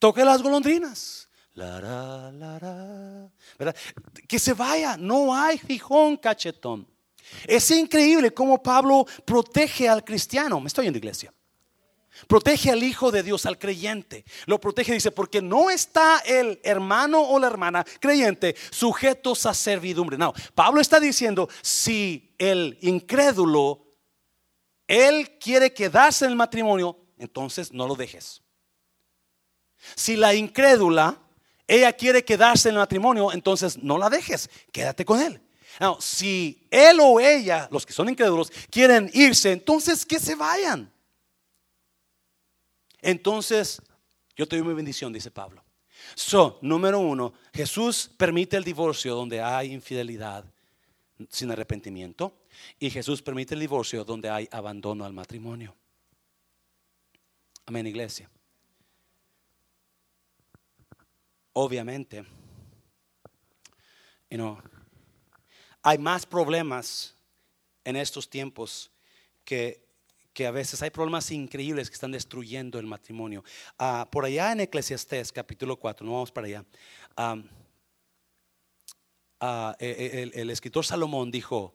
Toque las golondrinas. ¿verdad? Que se vaya. No hay fijón cachetón. Es increíble cómo Pablo protege al cristiano. Me estoy en la iglesia. Protege al Hijo de Dios, al creyente. Lo protege, dice, porque no está el hermano o la hermana creyente sujetos a servidumbre. No, Pablo está diciendo, si el incrédulo, él quiere quedarse en el matrimonio, entonces no lo dejes. Si la incrédula, ella quiere quedarse en el matrimonio, entonces no la dejes, quédate con él. No, si él o ella, los que son incrédulos, quieren irse, entonces que se vayan. Entonces, yo te doy mi bendición, dice Pablo. So, número uno, Jesús permite el divorcio donde hay infidelidad sin arrepentimiento. Y Jesús permite el divorcio donde hay abandono al matrimonio. Amén, iglesia. Obviamente, you hay más problemas en estos tiempos que que a veces hay problemas increíbles que están destruyendo el matrimonio. Ah, por allá en Eclesiastés capítulo 4, no vamos para allá. Ah, e, e, el, el, escritor Salomón dijo,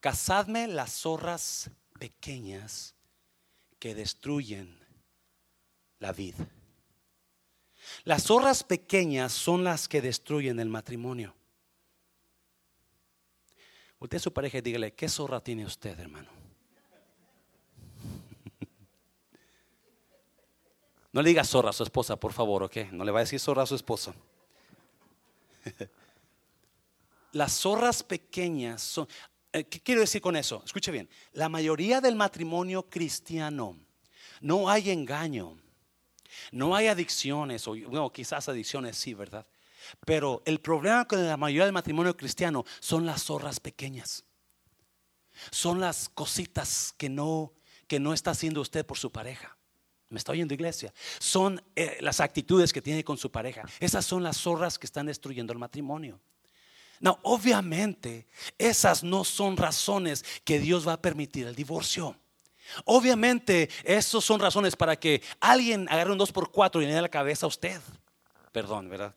cazadme las zorras pequeñas que destruyen la vida. Las zorras pequeñas son las que destruyen el matrimonio. Usted su pareja y dígale, ¿qué zorra tiene usted, hermano? No le diga zorra a su esposa, por favor, ¿ok? No le va a decir zorra a su esposo. Las zorras pequeñas son... Eh, ¿Qué quiero decir con eso? Escuche bien. La mayoría del matrimonio cristiano no hay engaño, no hay adicciones, o bueno, quizás adicciones sí, ¿verdad? Pero el problema con la mayoría del matrimonio cristiano son las zorras pequeñas. Son las cositas que no, que no está haciendo usted por su pareja. Me está oyendo iglesia. Son eh, las actitudes que tiene con su pareja. Esas son las zorras que están destruyendo el matrimonio. No, obviamente, esas no son razones que Dios va a permitir el divorcio. Obviamente, esas son razones para que alguien agarre un 2 por 4 y le dé la cabeza a usted. Perdón, ¿verdad?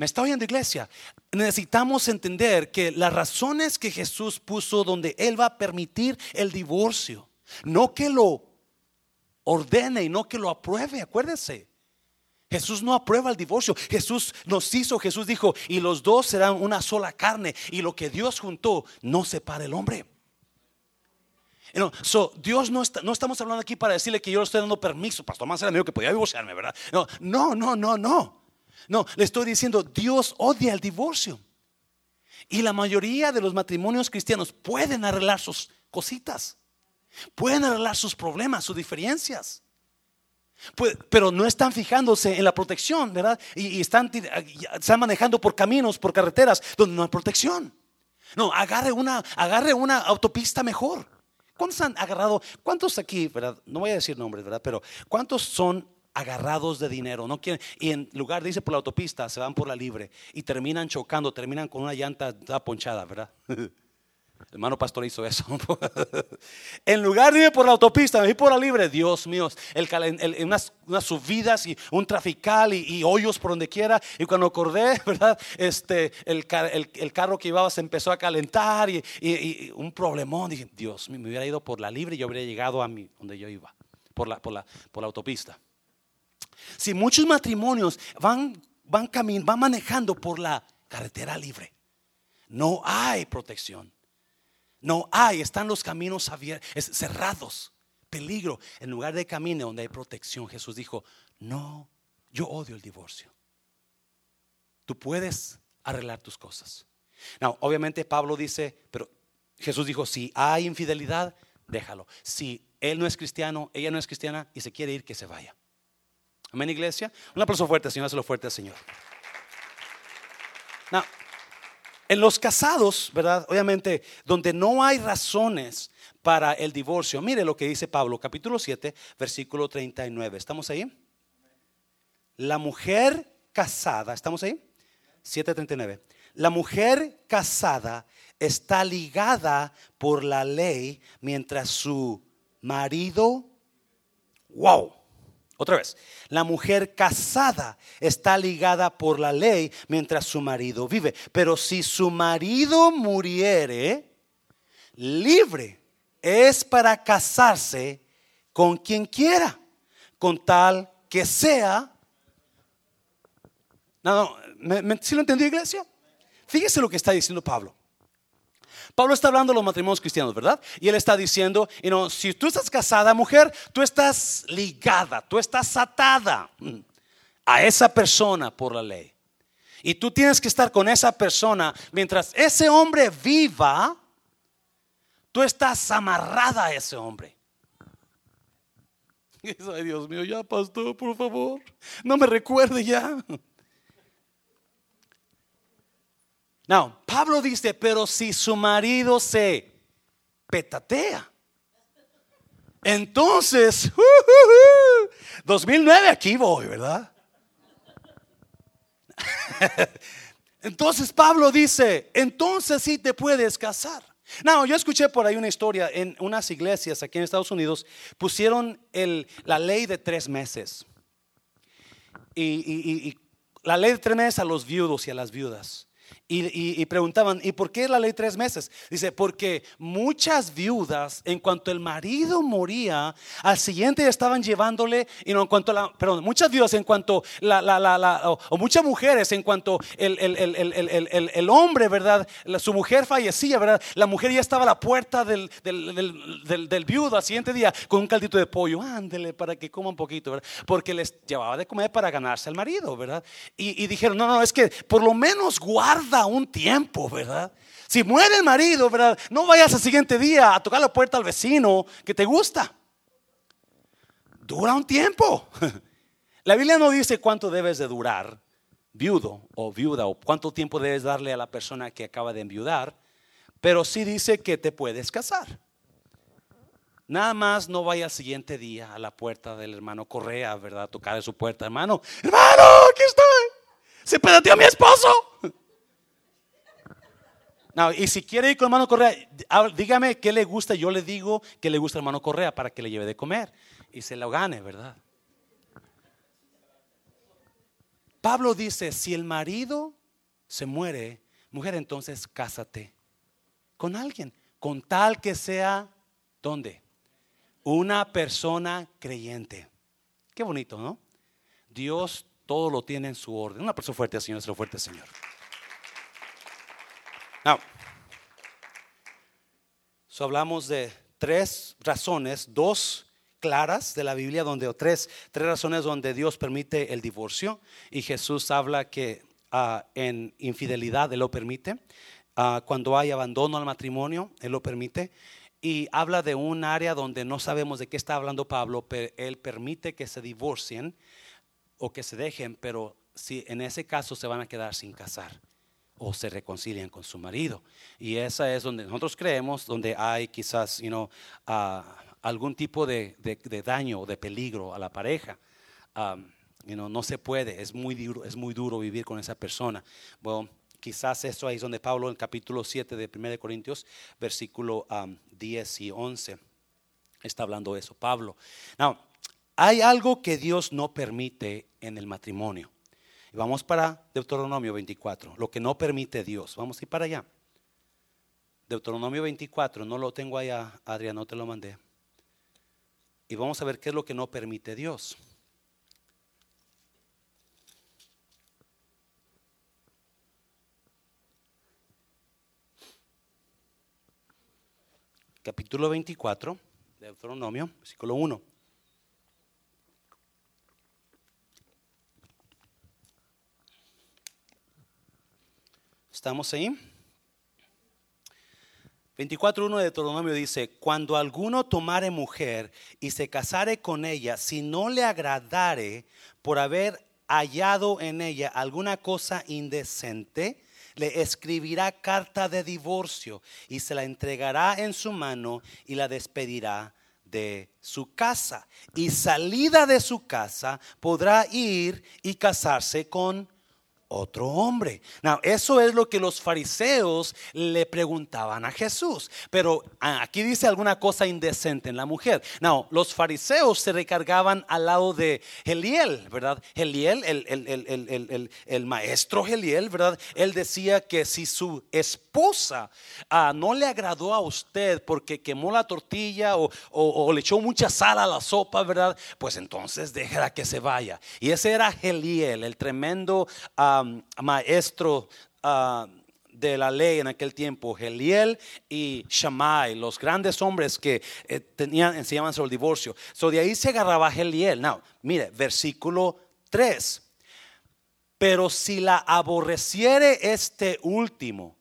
Me está oyendo iglesia. Necesitamos entender que las razones que Jesús puso donde Él va a permitir el divorcio, no que lo ordene y no que lo apruebe, acuérdese. Jesús no aprueba el divorcio. Jesús nos hizo, Jesús dijo, y los dos serán una sola carne. Y lo que Dios juntó, no separa el hombre. So, Dios no está, no estamos hablando aquí para decirle que yo le estoy dando permiso. Pastor Más era mío que podía divorciarme, ¿verdad? No, no, no, no, no. No, le estoy diciendo, Dios odia el divorcio. Y la mayoría de los matrimonios cristianos pueden arreglar sus cositas. Pueden arreglar sus problemas, sus diferencias. Pues, pero no están fijándose en la protección, ¿verdad? Y, están, están, manejando por caminos, por carreteras donde no hay protección. No, agarre una, agarre una autopista mejor. ¿Cuántos han agarrado? ¿Cuántos aquí, verdad? No voy a decir nombres, ¿verdad? Pero ¿cuántos son agarrados de dinero? No quieren, y en lugar de irse por la autopista, se van por la libre y terminan chocando, terminan con una llanta ponchada, ¿verdad? El hermano pastor hizo eso. en lugar de ir por la autopista, me fui por la libre. Dios mío, el, unas, subidas y un trafical y, hoyos por donde quiera. Y cuando acordé, ¿verdad? Este, el, carro que llevaba se empezó a calentar y, un problemón. Dije, Dios me hubiera ido por la libre y yo habría llegado a mí, donde yo iba, por la, por la, por la autopista. Si muchos matrimonios van, van, van manejando por la carretera libre, no hay protección. No hay, están los caminos abiertos, cerrados, peligro. En lugar de camino donde hay protección, Jesús dijo, no, yo odio el divorcio. Tú puedes arreglar tus cosas. No, obviamente Pablo dice, pero Jesús dijo, si hay infidelidad, déjalo. Si él no es cristiano, ella no es cristiana y se quiere ir, que se vaya. Amén, iglesia. Un aplauso fuerte, Señor, hazlo fuerte al Señor. En los casados, ¿verdad? Obviamente, donde no hay razones para el divorcio. Mire lo que dice Pablo, capítulo 7, versículo 39. ¿Estamos ahí? La mujer casada, ¿estamos ahí? 7:39. La mujer casada está ligada por la ley mientras su marido, wow, otra vez, la mujer casada está ligada por la ley mientras su marido vive. Pero si su marido muriere, libre es para casarse con quien quiera, con tal que sea... No, no, ¿sí lo entendió iglesia? Fíjese lo que está diciendo Pablo. Pablo está hablando de los matrimonios cristianos, ¿verdad? Y él está diciendo, si tú estás casada, mujer, tú estás ligada, tú estás atada a esa persona por la ley. Y tú tienes que estar con esa persona mientras ese hombre viva, tú estás amarrada a ese hombre. Ay, Dios mío, ya pastor, por favor, no me recuerde ya. No, Pablo dice, pero si su marido se petatea, entonces, 2009 aquí voy, ¿verdad? entonces Pablo dice, entonces sí te puedes casar. No, yo escuché por ahí una historia en unas iglesias aquí en Estados Unidos, pusieron la ley de tres meses. y la ley de tres meses a los viudos y a las viudas. Y, preguntaban, ¿y por qué la ley tres meses? Dice, porque muchas viudas, en cuanto el marido moría, al siguiente estaban llevándole, y no en cuanto la, perdón, muchas viudas en cuanto la, la, la, o, muchas mujeres en cuanto el, el, hombre, ¿verdad? su mujer fallecía, ¿verdad? La mujer ya estaba a la puerta del, del, viudo al siguiente día con un caldito de pollo, ándele para que coma un poquito, ¿verdad? Porque les llevaba de comer para ganarse al marido, ¿verdad? Y dijeron, no, no, es que por lo menos guarda un tiempo, ¿verdad? Si muere el marido, ¿verdad? No vayas al siguiente día a tocar la puerta al vecino que te gusta. Dura un tiempo. La Biblia no dice cuánto debes de durar, viudo o viuda, o cuánto tiempo debes darle a la persona que acaba de enviudar, pero sí dice que te puedes casar. Nada más no vaya al siguiente día a la puerta del hermano Correa, ¿verdad? A tocar de su puerta, hermano, hermano, aquí estoy. Se pedateó mi esposo y si quiere ir con hermano Correa, dígame qué le gusta, yo le digo que le gusta hermano Correa para que le lleve de comer y se lo gane, ¿verdad? Pablo dice, si el marido se muere, mujer, entonces cásate con alguien, con tal que sea, ¿dónde? Una persona creyente. Qué bonito, ¿no? Dios todo lo tiene en su orden. Una persona fuerte, Señor, es lo fuerte, Señor. Now, hablamos de tres razones, dos claras de la Biblia, donde tres, tres razones donde Dios permite el divorcio y Jesús habla que ah, en infidelidad Él lo permite, ah, cuando hay abandono al matrimonio Él lo permite y habla de un área donde no sabemos de qué está hablando Pablo, pero Él permite que se divorcien o que se dejen, pero si en ese caso se van a quedar sin casar o se reconcilian con su marido. Y esa es donde nosotros creemos, donde hay quizás you know, ah, algún tipo de, daño o de peligro a la pareja. Um, no se puede, es muy, duro, es muy duro vivir con esa persona. Bueno, quizás eso ahí es donde Pablo en capítulo 7 de 1 Corintios, versículo 10 y 11, está hablando de eso. Pablo. Now, hay algo que Dios no permite en el matrimonio. Y vamos para Deuteronomio 24, lo que no permite Dios. Vamos a ir para allá. Deuteronomio 24, no lo tengo allá, Adrián, no te lo mandé. Y vamos a ver qué es lo que no permite Dios. Capítulo 24, Deuteronomio, versículo 1. ¿Estamos ahí? 24.1 de Deuteronomio dice, cuando alguno tomare mujer y se casare con ella, si no le agradare por haber hallado en ella alguna cosa indecente, le escribirá carta de divorcio y se la entregará en su mano y la despedirá de su casa. Y salida de su casa podrá ir y casarse con otro hombre. Now, eso es lo que los fariseos le preguntaban a Jesús. Pero ah, aquí dice alguna cosa indecente en la mujer. Now, los fariseos se recargaban al lado de Geliel, ¿verdad? Geliel, el, el, el, maestro Geliel, ¿verdad? Él decía que si su esposa ah, no le agradó a usted porque quemó la tortilla o, le echó mucha sal a la sopa, ¿verdad? Pues entonces déjela que se vaya. Y ese era Geliel, el tremendo... Ah, maestro ah, de la ley en aquel tiempo, Geliel y Shammai, los grandes hombres que eh, tenían, enseñaban sobre el divorcio. So de ahí se agarraba Geliel. Now, mire, versículo 3. Pero si la aborreciere este último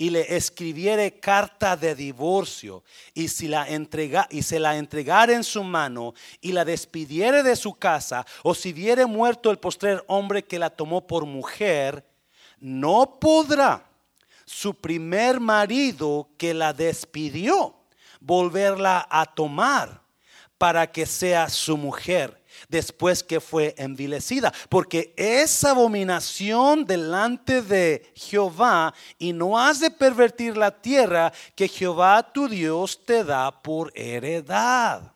y le escribiere carta de divorcio y si la entrega y se la entregare en su mano y la despidiere de su casa o si viere muerto el postrer hombre que la tomó por mujer, no podrá su primer marido que la despidió volverla a tomar para que sea su mujer después que fue envilecida, porque es abominación delante de Jehová y no has de pervertir la tierra que Jehová tu Dios te da por heredad.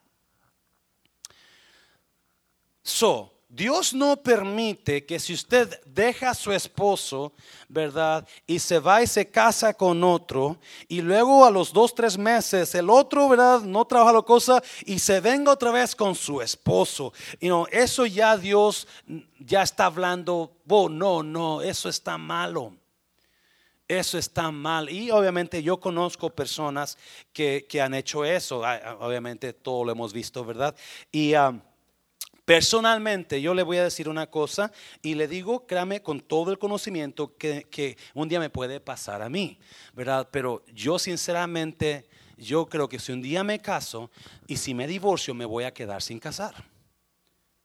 So, Dios no permite que si usted deja a su esposo, ¿verdad? Y se va y se casa con otro, y luego a los dos, tres meses el otro, ¿verdad? No trabaja la cosa y se venga otra vez con su esposo. Y no, eso ya Dios ya está hablando, oh, no, no, eso está malo. Eso está mal. Y obviamente yo conozco personas que, han hecho eso. Ah, obviamente todo lo hemos visto, ¿verdad? Y... Ah, Personalmente, yo le voy a decir una cosa y le digo, créame, con todo el conocimiento que, un día me puede pasar a mí, ¿verdad? Pero yo sinceramente, yo creo que si un día me caso y si me divorcio, me voy a quedar sin casar.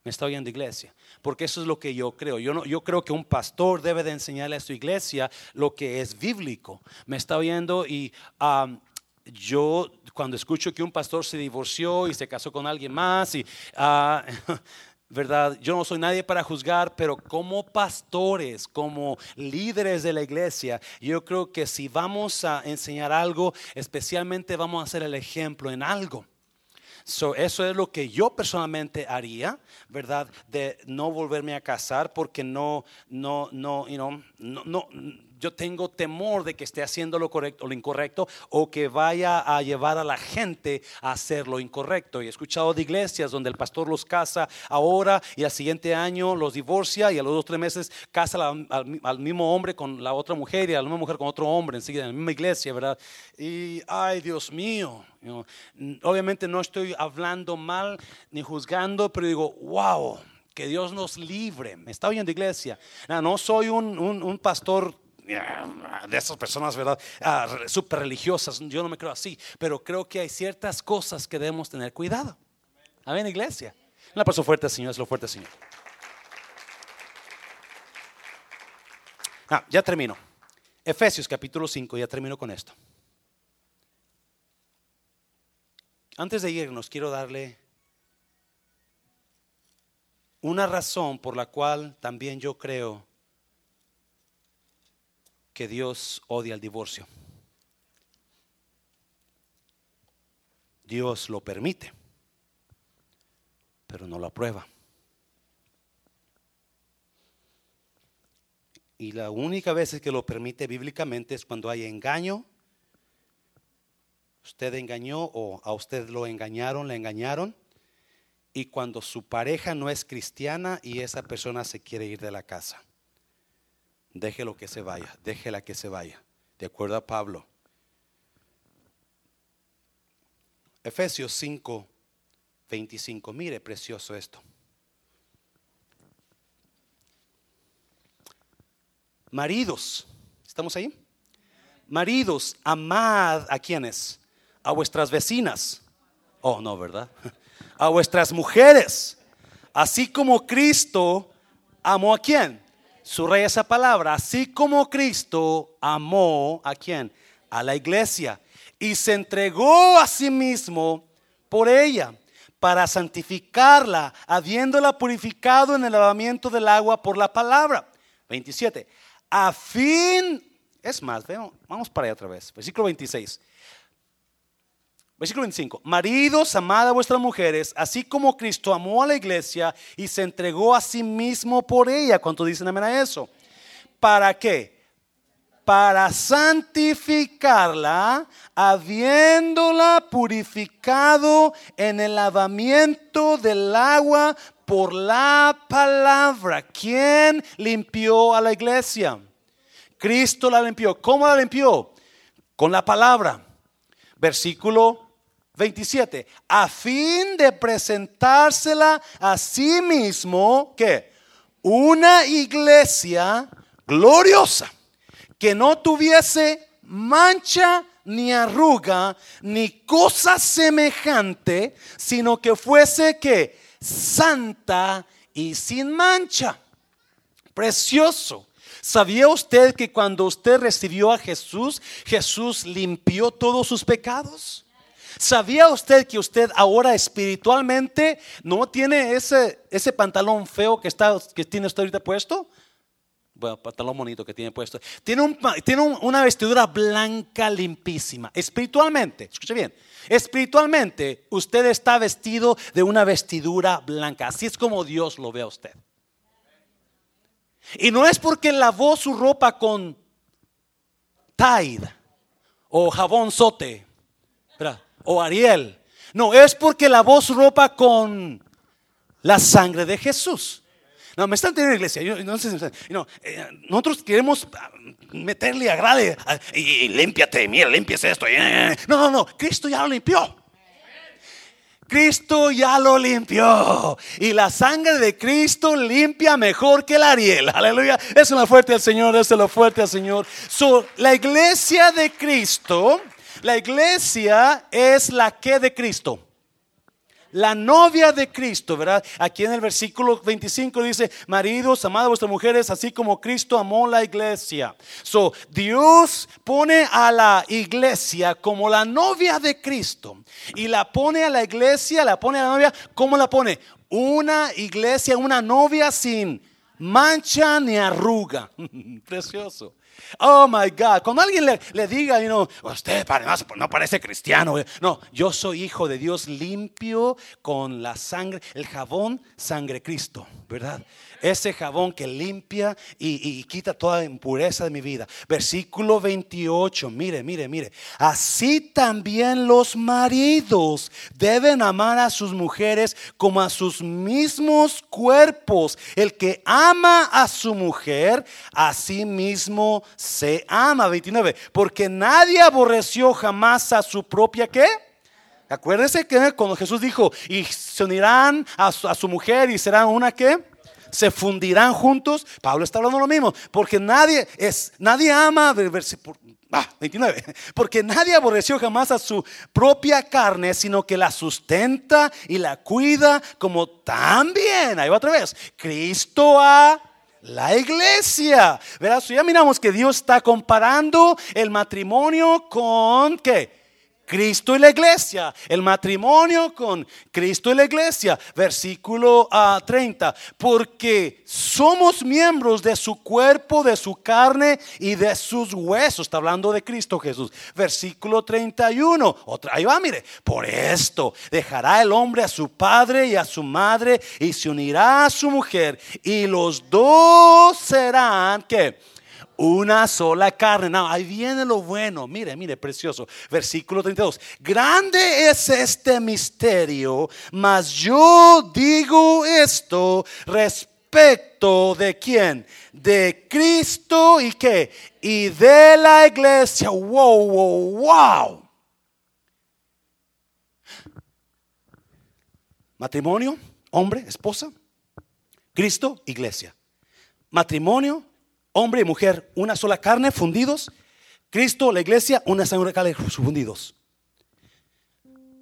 Me está oyendo iglesia, porque eso es lo que yo creo. Yo, no, yo creo que un pastor debe de enseñarle a su iglesia lo que es bíblico. Me está oyendo y yo cuando escucho que un pastor se divorció y se casó con alguien más y ah, ¿verdad? Yo no soy nadie para juzgar, pero como pastores, como líderes de la iglesia, yo creo que si vamos a enseñar algo, especialmente vamos a hacer el ejemplo en algo. So, eso es lo que yo personalmente haría, ¿verdad? De no volverme a casar porque no, no, no, you know, no, no yo tengo temor de que esté haciendo lo correcto o lo incorrecto o que vaya a llevar a la gente a hacer lo incorrecto. Y he escuchado de iglesias donde el pastor los casa ahora y al siguiente año los divorcia y a los dos o tres meses casa al, mismo hombre con la otra mujer y a la misma mujer con otro hombre enseguida en la misma iglesia, ¿verdad? Y, ay, Dios mío. obviamente no estoy hablando mal ni juzgando, pero digo, wow, que Dios nos libre. Me está oyendo iglesia. No, soy un, un pastor de esas personas, ¿verdad? Ah, Súper religiosas. Yo no me creo así, pero creo que hay ciertas cosas que debemos tener cuidado. Amén, iglesia. La paso fuerte, Señor, es lo fuerte, Señor. Ah, ya termino. Efesios capítulo 5, ya termino con esto. Antes de irnos, quiero darle una razón por la cual también yo creo que Dios odia el divorcio. Dios lo permite, pero no lo aprueba. Y la única vez que lo permite bíblicamente es cuando hay engaño. Usted engañó o a usted lo engañaron, le engañaron. Y cuando su pareja no es cristiana y esa persona se quiere ir de la casa. Déjelo que se vaya, déjela que se vaya. De acuerdo a Pablo. Efesios 5, 25. Mire, precioso esto. Maridos, ¿estamos ahí? Maridos, amad a quienes? A vuestras vecinas. Oh, no, ¿verdad? A vuestras mujeres. Así como Cristo amó a quién? Subraya esa palabra. Así como Cristo amó a quién? A la iglesia. Y se entregó a sí mismo por ella para santificarla, habiéndola purificado en el lavamiento del agua por la palabra. 27 a fin, es más, vamos para allá otra vez, versículo 26. Versículo 25. Maridos, amad a vuestras mujeres, así como Cristo amó a la iglesia y se entregó a sí mismo por ella. ¿Cuánto dicen amén a eso? ¿Para qué? Para santificarla, habiéndola purificado en el lavamiento del agua por la palabra. ¿Quién limpió a la iglesia? Cristo la limpió. ¿Cómo la limpió? Con la palabra. Versículo 27. A fin de presentársela a sí mismo, que una iglesia gloriosa, que no tuviese mancha ni arruga, ni cosa semejante, sino que fuese que santa y sin mancha. Precioso. ¿Sabía usted que cuando usted recibió a Jesús, Jesús limpió todos sus pecados? ¿Sabía usted que usted ahora espiritualmente no tiene ese, ese pantalón feo que, está, que tiene usted ahorita puesto? Bueno, pantalón bonito que tiene puesto. Tiene, un, tiene una vestidura blanca limpísima. Espiritualmente, escuche bien, espiritualmente usted está vestido de una vestidura blanca. Así es como Dios lo ve a usted. Y no es porque lavó su ropa con Tide o jabón sote o Ariel. No, es porque lavó su ropa con la sangre de Jesús. No, me están teniendo iglesia. Eh, nosotros queremos meterle agrade y, y límpiate, mira, limpias esto. No, no, no, Cristo ya lo limpió. Cristo ya lo limpió. Y la sangre de Cristo limpia mejor que el Ariel. Aleluya. Es una fuerte al Señor, es lo fuerte al Señor. la iglesia de Cristo, la iglesia es la que de Cristo la novia de Cristo, ¿verdad? Aquí en el versículo 25 dice, maridos, amad a vuestras mujeres, así como Cristo amó la iglesia. So, Dios pone a la iglesia como la novia de Cristo y la pone a la iglesia, la pone a la novia, ¿cómo la pone? Una iglesia, una novia sin mancha ni arruga. Precioso. Oh my God. Cuando alguien le, diga, you usted no parece cristiano. No, yo soy hijo de Dios limpio con la sangre, el jabón, sangre Cristo, ¿verdad? Ese jabón que limpia y, quita toda impureza de mi vida. Versículo 28, mire, mire, mire. Así también los maridos deben amar a sus mujeres como a sus mismos cuerpos. El que ama a su mujer, a sí mismo se ama. 29, porque nadie aborreció jamás a su propia qué? Acuérdense que cuando Jesús dijo, y se unirán a su, a su mujer y serán una que se fundirán juntos. Pablo está hablando lo mismo, porque nadie es, nadie ama, 29, ah, porque nadie aborreció jamás a su propia carne, sino que la sustenta y la cuida como también, ahí va otra vez, Cristo a La iglesia. Verás, ya miramos que Dios está comparando el matrimonio con qué? Cristo y la iglesia. El matrimonio con Cristo y la iglesia. Versículo 30. Ah, Porque somos miembros de su cuerpo, de su carne y de sus huesos. Está hablando de Cristo Jesús. Versículo 31. Otra, ahí va, mire. Por esto dejará el hombre a su padre y a su madre y se unirá a su mujer. Y los dos serán que una sola carne. No, ahí viene lo bueno. Mire, mire, precioso. Versículo 32. Grande es este misterio, mas yo digo esto respecto de quién? De Cristo y qué? Y de la iglesia. Wow, wow, wow. Matrimonio, hombre, esposa. Cristo, iglesia. Matrimonio, hombre y mujer, una sola carne, fundidos. Cristo, la iglesia, una sola carne, fundidos.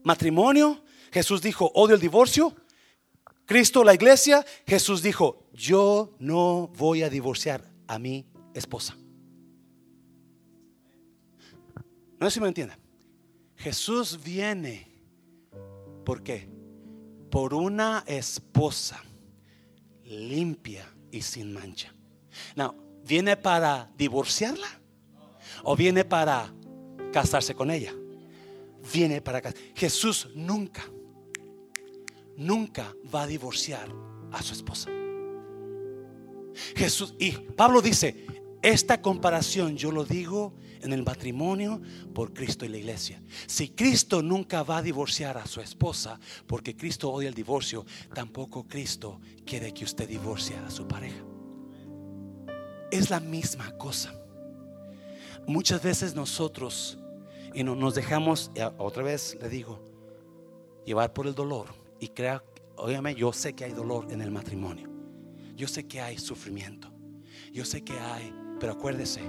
Matrimonio, Jesús dijo, odio el divorcio. Cristo, la iglesia, Jesús dijo, yo no voy a divorciar a mi esposa. No sé si me entienden. Jesús viene, ¿por qué? Por una esposa limpia y sin mancha. ¿Viene para divorciarla? ¿O viene para casarse con ella? Viene para casarse. Jesús nunca, nunca va a divorciar a su esposa. Jesús, y Pablo dice, esta comparación yo lo digo en el matrimonio por Cristo y la iglesia. Si Cristo nunca va a divorciar a su esposa porque Cristo odia el divorcio, tampoco Cristo quiere que usted divorcie a su pareja es la misma cosa. Muchas veces nosotros y no, nos dejamos, otra vez le digo, llevar por el dolor. Y crea, obviamente yo sé que hay dolor en el matrimonio. Yo sé que hay sufrimiento. Yo sé que hay, pero acuérdese,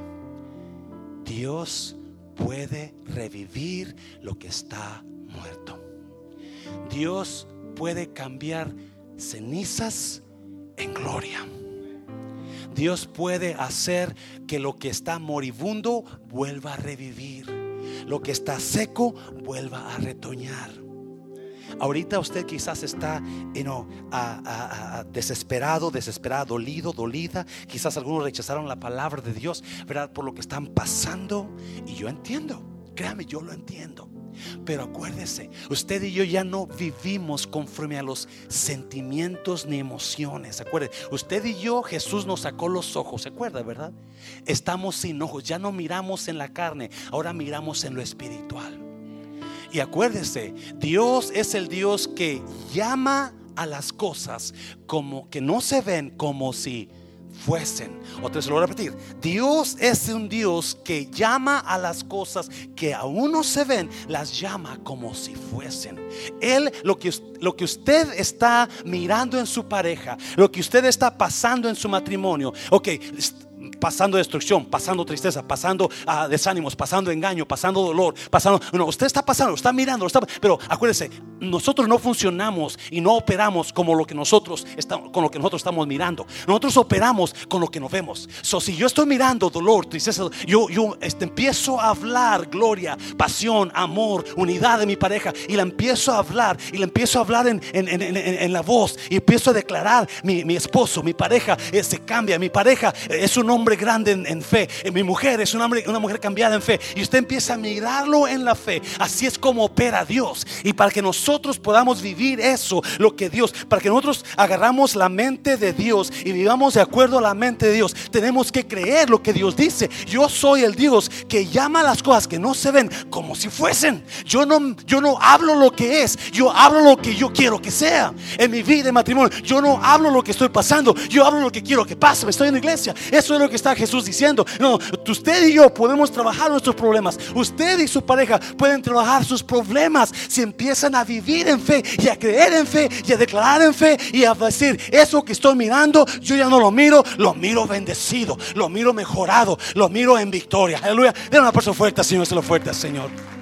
Dios puede revivir lo que está muerto. Dios puede cambiar cenizas en gloria. Dios puede hacer que lo que está moribundo vuelva a revivir. Lo que está seco vuelva a retoñar. Ahorita usted quizás está desesperado, desesperado, dolido, dolida. Quizás algunos rechazaron la palabra de Dios, ¿verdad? Por lo que están pasando. Y yo entiendo, créame, yo lo entiendo. Pero acuérdese, usted y yo ya no vivimos conforme a los sentimientos ni emociones. Acuérdese, usted y yo, Jesús nos sacó los ojos, ¿se acuerda, verdad? Estamos sin ojos, ya no miramos en la carne, ahora miramos en lo espiritual. Y acuérdese, Dios es el Dios que llama a las cosas como que no se ven como si fuesen. Otra vez lo voy a repetir. Dios es un Dios que llama a las cosas que aún no se ven, las llama como si fuesen. Él, lo que, lo que usted está mirando en su pareja, lo que usted está pasando en su matrimonio, ok, pasando destrucción, pasando tristeza, pasando ah, desánimos, pasando engaño, pasando dolor, pasando. No, usted está pasando, está mirando, está, pero acuérdese, nosotros no funcionamos y no operamos como lo que nosotros estamos, con lo que nosotros estamos mirando. Nosotros operamos con lo que nos vemos. So, si yo estoy mirando dolor, tristeza, yo, yo este, empiezo a hablar gloria, pasión, amor, unidad de mi pareja y la empiezo a hablar y la empiezo a hablar en, en, la voz y empiezo a declarar mi, mi esposo, mi pareja eh, se cambia, mi pareja es un hombre grande en, fe. Eh, mi mujer es una, una mujer cambiada en fe. Y usted empieza a mirarlo en la fe. Así es como opera Dios. Y para que nosotros podamos vivir eso, lo que Dios, para que nosotros agarramos la mente de Dios y vivamos de acuerdo a la mente de Dios, tenemos que creer lo que Dios dice. Yo soy el Dios que llama las cosas que no se ven como si fuesen. Yo no, yo no hablo lo que es, yo hablo lo que yo quiero que sea. En mi vida de matrimonio, yo no hablo lo que estoy pasando, yo hablo lo que quiero que pase. Estoy en la iglesia. Eso es lo que está Jesús diciendo. No, usted y yo podemos trabajar nuestros problemas. Usted y su pareja pueden trabajar sus problemas si empiezan a vivir en fe y a creer en fe y a declarar en fe y a decir, eso que estoy mirando, yo ya no lo miro, lo miro bendecido, lo miro mejorado, lo miro en victoria. Aleluya. Den una persona fuerte, Señor, se lo fuerte, Señor.